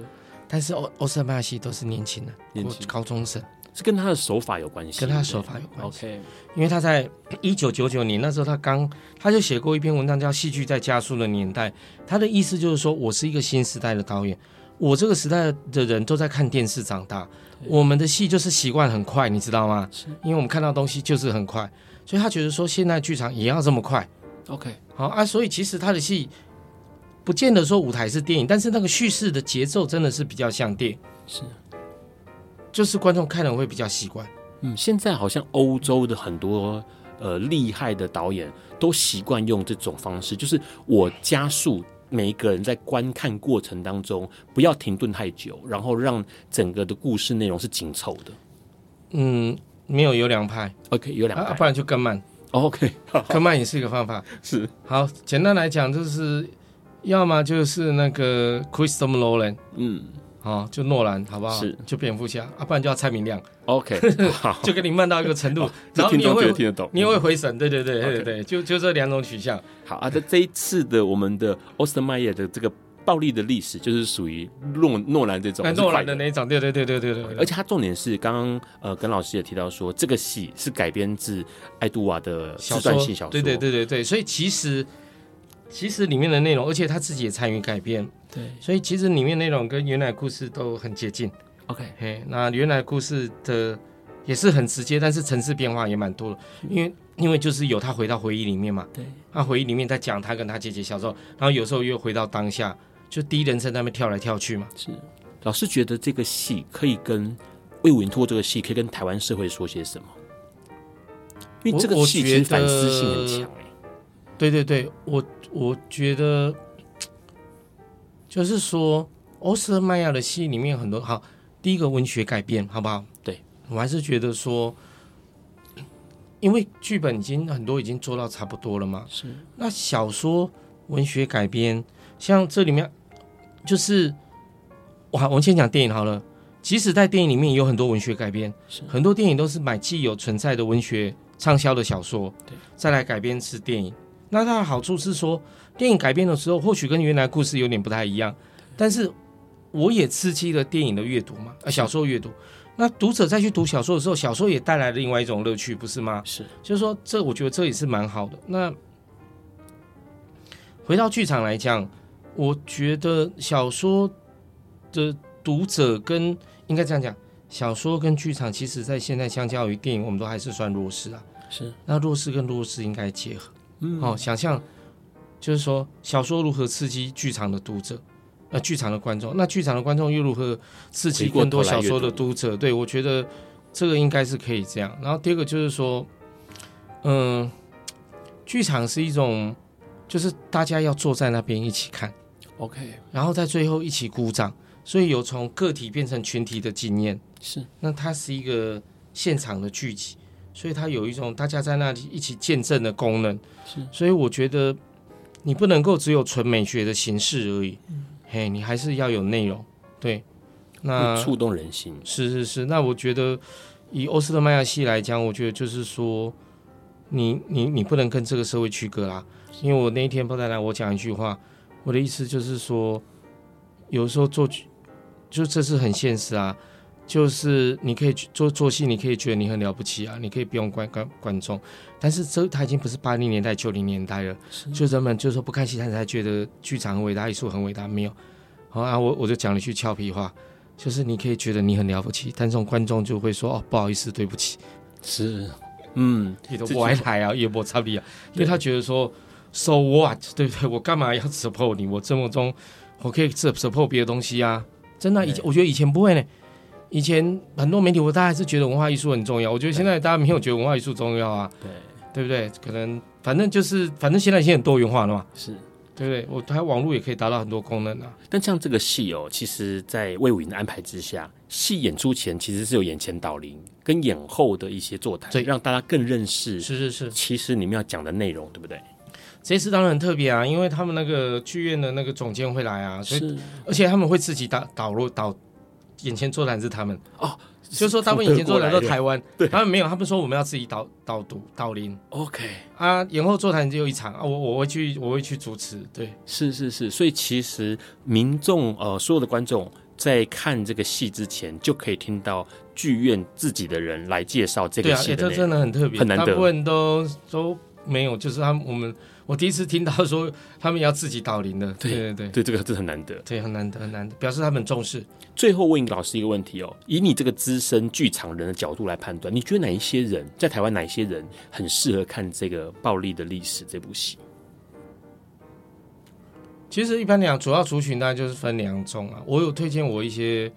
但是欧欧斯特迈亚戏都是年轻的，年轻高中生。是跟他的手法有关系，跟他的手法有关系。OK，因为他在 [coughs] 一九九九年那时候，他刚他就写过一篇文章，叫《戏剧在加速的年代》。他的意思就是说，我是一个新时代的导演，我这个时代的人都在看电视长大，我们的戏就是习惯很快，你知道吗？是，因为我们看到东西就是很快，所以他觉得说，现在剧场也要这么快。OK，好啊，所以其实他的戏不见得说舞台是电影，但是那个叙事的节奏真的是比较像电影。是。就是观众看了会比较习惯。嗯，现在好像欧洲的很多呃厉害的导演都习惯用这种方式，就是我加速每一个人在观看过程当中不要停顿太久，然后让整个的故事内容是紧凑的。嗯，没有有两派，OK，有两派，啊，不然就更慢。OK，更慢也是一个方法。[laughs] 是，好，简单来讲就是，要么就是那个 Christopher Nolan，嗯，哦，就诺兰，好不好？是，就蝙蝠侠啊，不然就要蔡明亮。[laughs] OK，[laughs] 就跟你慢到一个程度，[laughs] 然后你也会听得懂，你也会回神。对对对对对对，就就这两种取向。好啊，在这一次的我们的奥斯特迈耶的这个。暴力的历史就是属于诺诺兰这种，诺兰的那一种，对对对对对对，对。而且它重点是，刚刚呃，跟老师也提到说，这个戏是改编自爱杜瓦的自传性小说，对对对对对。所以其实其实里面的内容，而且他自己也参与改编，对。所以其实里面内容跟原来故事都很接近。OK，嘿，那原来故事的也是很直接，但是层次变化也蛮多的，因为因为就是有他回到回忆里面嘛，对。他回忆里面在讲他跟他姐姐小时候，然后有时候又回到当下。就第一人称在那边跳来跳去嘛。是，老师觉得这个戏可以跟魏武营托这个戏可以跟台湾社会说些什么？因为这个戏其实反思性很强哎。对对对，我我觉得就是说，欧斯特迈亚的戏里面很多好，第一个文学改编好不好？对，我还是觉得说，因为剧本已经很多已经做到差不多了嘛。是，那小说文学改编，像这里面。就是，哇，我们先讲电影好了。即使在电影里面有很多文学改编，很多电影都是买既有存在的文学畅销的小说，对，再来改编成电影。那它的好处是说，电影改编的时候或许跟原来故事有点不太一样，但是我也刺激了电影的阅读嘛，呃，小说阅读。那读者再去读小说的时候，小说也带来了另外一种乐趣，不是吗？是，就是说，这我觉得这也是蛮好的。那回到剧场来讲。我觉得小说的读者跟应该这样讲，小说跟剧场其实，在现在相较于电影，我们都还是算弱势啊。是，那弱势跟弱势应该结合。嗯，哦，想象就是说，小说如何刺激剧场的读者，呃，剧场的观众，那剧场的观众又如何刺激更多小说的读者？对，我觉得这个应该是可以这样。然后第二个就是说，嗯，剧场是一种，就是大家要坐在那边一起看。OK，然后在最后一起鼓掌，所以有从个体变成群体的经验。是，那它是一个现场的聚集，所以它有一种大家在那里一起见证的功能。是，所以我觉得你不能够只有纯美学的形式而已，嗯、嘿，你还是要有内容。对，那触动人心。是是是，那我觉得以欧斯特迈亚戏来讲，我觉得就是说，你你你不能跟这个社会区隔啦。因为我那一天不再来，我讲一句话。我的意思就是说，有时候做剧，就这是很现实啊。就是你可以做做戏，你可以觉得你很了不起啊，你可以不用观观观众。但是这他已经不是八零年代、九零年代了，就人们就是说不看戏，他才觉得剧场很伟大，艺术很伟大。没有，好啊，我我就讲了一句俏皮话，就是你可以觉得你很了不起，但这种观众就会说哦，不好意思，对不起。是，嗯，你都不爱台啊，也不差别啊，因为他觉得说。So what？对不对？我干嘛要 support 你？我生活中我可以 support 别的东西啊！真的，以前我觉得以前不会呢。以前很多媒体，我大家还是觉得文化艺术很重要。我觉得现在大家没有觉得文化艺术重要啊。对，对不对？可能反正就是，反正现在已经很多元化了嘛。是，对不对？我台网络也可以达到很多功能啊。但像这个戏哦，其实，在魏武营的安排之下，戏演出前其实是有演前导聆跟演后的一些座谈，所以让大家更认识。是是是，其实你们要讲的内容，对不对？这次当然很特别啊，因为他们那个剧院的那个总监会来啊，所以而且他们会自己导导入导眼前座谈是他们。哦，就是说他们眼前座谈都台湾，对，他们没有，他们说我们要自己导导读导林，OK。啊，延后座谈只有一场啊，我我会去我会去主持，对，是是是，所以其实民众呃所有的观众在看这个戏之前，就可以听到剧院自己的人来介绍这个戏的，对啊，这真的很特别，很难得，大部分都都没有，就是他们我们。我第一次听到说他们要自己导林的，对对对，对这个是很难得，对很难得很难得，表示他们重视。最后问老师一个问题哦，以你这个资深剧场人的角度来判断，你觉得哪一些人在台湾，哪一些人很适合看这个暴力的历史这部戏？其实一般讲，主要族群大概就是分两种啊。我有推荐我一些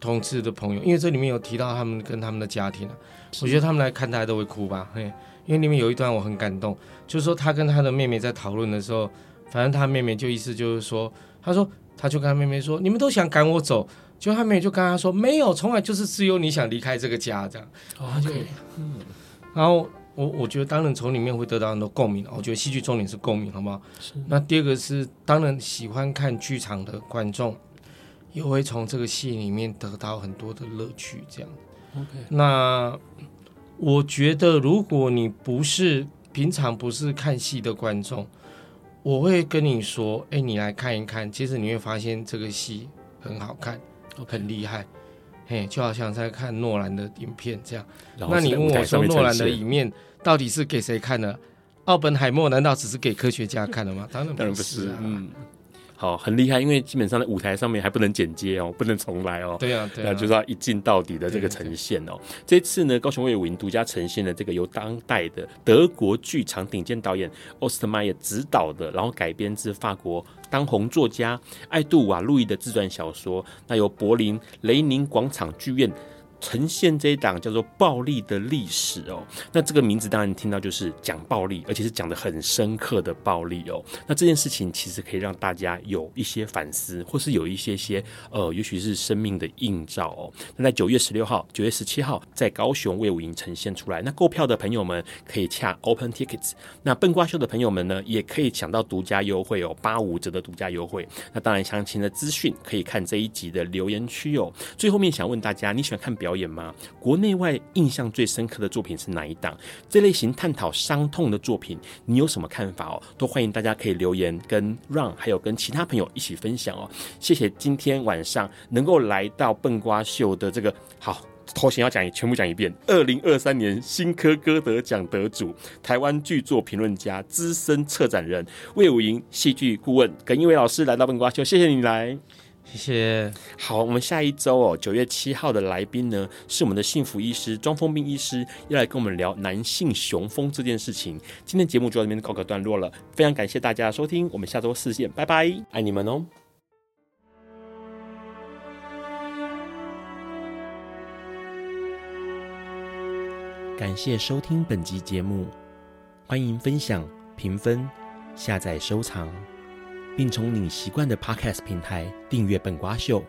同志的朋友，因为这里面有提到他们跟他们的家庭啊，我觉得他们来看大家都会哭吧，嘿。因为里面有一段我很感动，就是说他跟他的妹妹在讨论的时候，反正他妹妹就意思就是说，他说他就跟他妹妹说：“你们都想赶我走。”就他妹妹就跟他说：“没有，从来就是只有你想离开这个家这样。”OK，嗯，然后我我觉得当然从里面会得到很多共鸣。我觉得戏剧重点是共鸣，好不好？是。那第二个是，当然喜欢看剧场的观众也会从这个戏里面得到很多的乐趣。这样，OK。那我觉得如果你不是平常不是看戏的观众，我会跟你说：“哎，你来看一看。”其实你会发现这个戏很好看。很厉害，嘿，就好像在看诺兰的影片这样。那你问我说，诺兰的影片到底是给谁看的？奥本海默难道只是给科学家看的吗？当然不是啊。嗯。好，很厉害，因为基本上在舞台上面还不能剪接哦，不能重来哦。对啊，对啊，那就是要一镜到底的这个呈现哦。这次呢，高雄卫武营独家呈现了这个由当代的德国剧场顶尖导演奥斯特迈耶执导的，然后改编自法国当红作家爱杜瓦路易的自传小说，那由柏林雷宁广场剧院。呈现这一档叫做《暴力的历史》哦，那这个名字当然听到就是讲暴力，而且是讲的很深刻的暴力哦。那这件事情其实可以让大家有一些反思，或是有一些些呃，也许是生命的映照哦。那在九月十六号、九月十七号在高雄卫武营呈现出来，那购票的朋友们可以洽 Open Tickets，那笨瓜秀的朋友们呢，也可以抢到独家优惠哦，八五折的独家优惠。那当然详情的资讯可以看这一集的留言区哦。最后面想问大家，你喜欢看表表演吗？国内外印象最深刻的作品是哪一档？这类型探讨伤痛的作品，你有什么看法哦？都欢迎大家可以留言跟 Ron 还有跟其他朋友一起分享哦。谢谢今天晚上能够来到笨瓜秀的这个好头衔要讲全部讲一遍。二零二三年新科歌德奖得主、台湾剧作评论家、资深策展人、魏武营戏剧顾问耿一伟老师来到笨瓜秀，谢谢你来。谢谢。好，我们下一周哦，九月七号的来宾呢，是我们的幸福医师庄丰斌医师，要来跟我们聊男性雄风这件事情。今天节目就到这边告个段落了，非常感谢大家的收听，我们下周四见，拜拜，爱你们哦。感谢收听本集节目，欢迎分享、评分、下载、收藏。并从你习惯的 Podcast 平台订阅本瓜秀。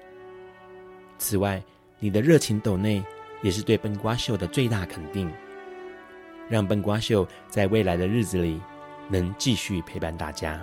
此外，你的热情抖内也是对本瓜秀的最大肯定，让本瓜秀在未来的日子里能继续陪伴大家。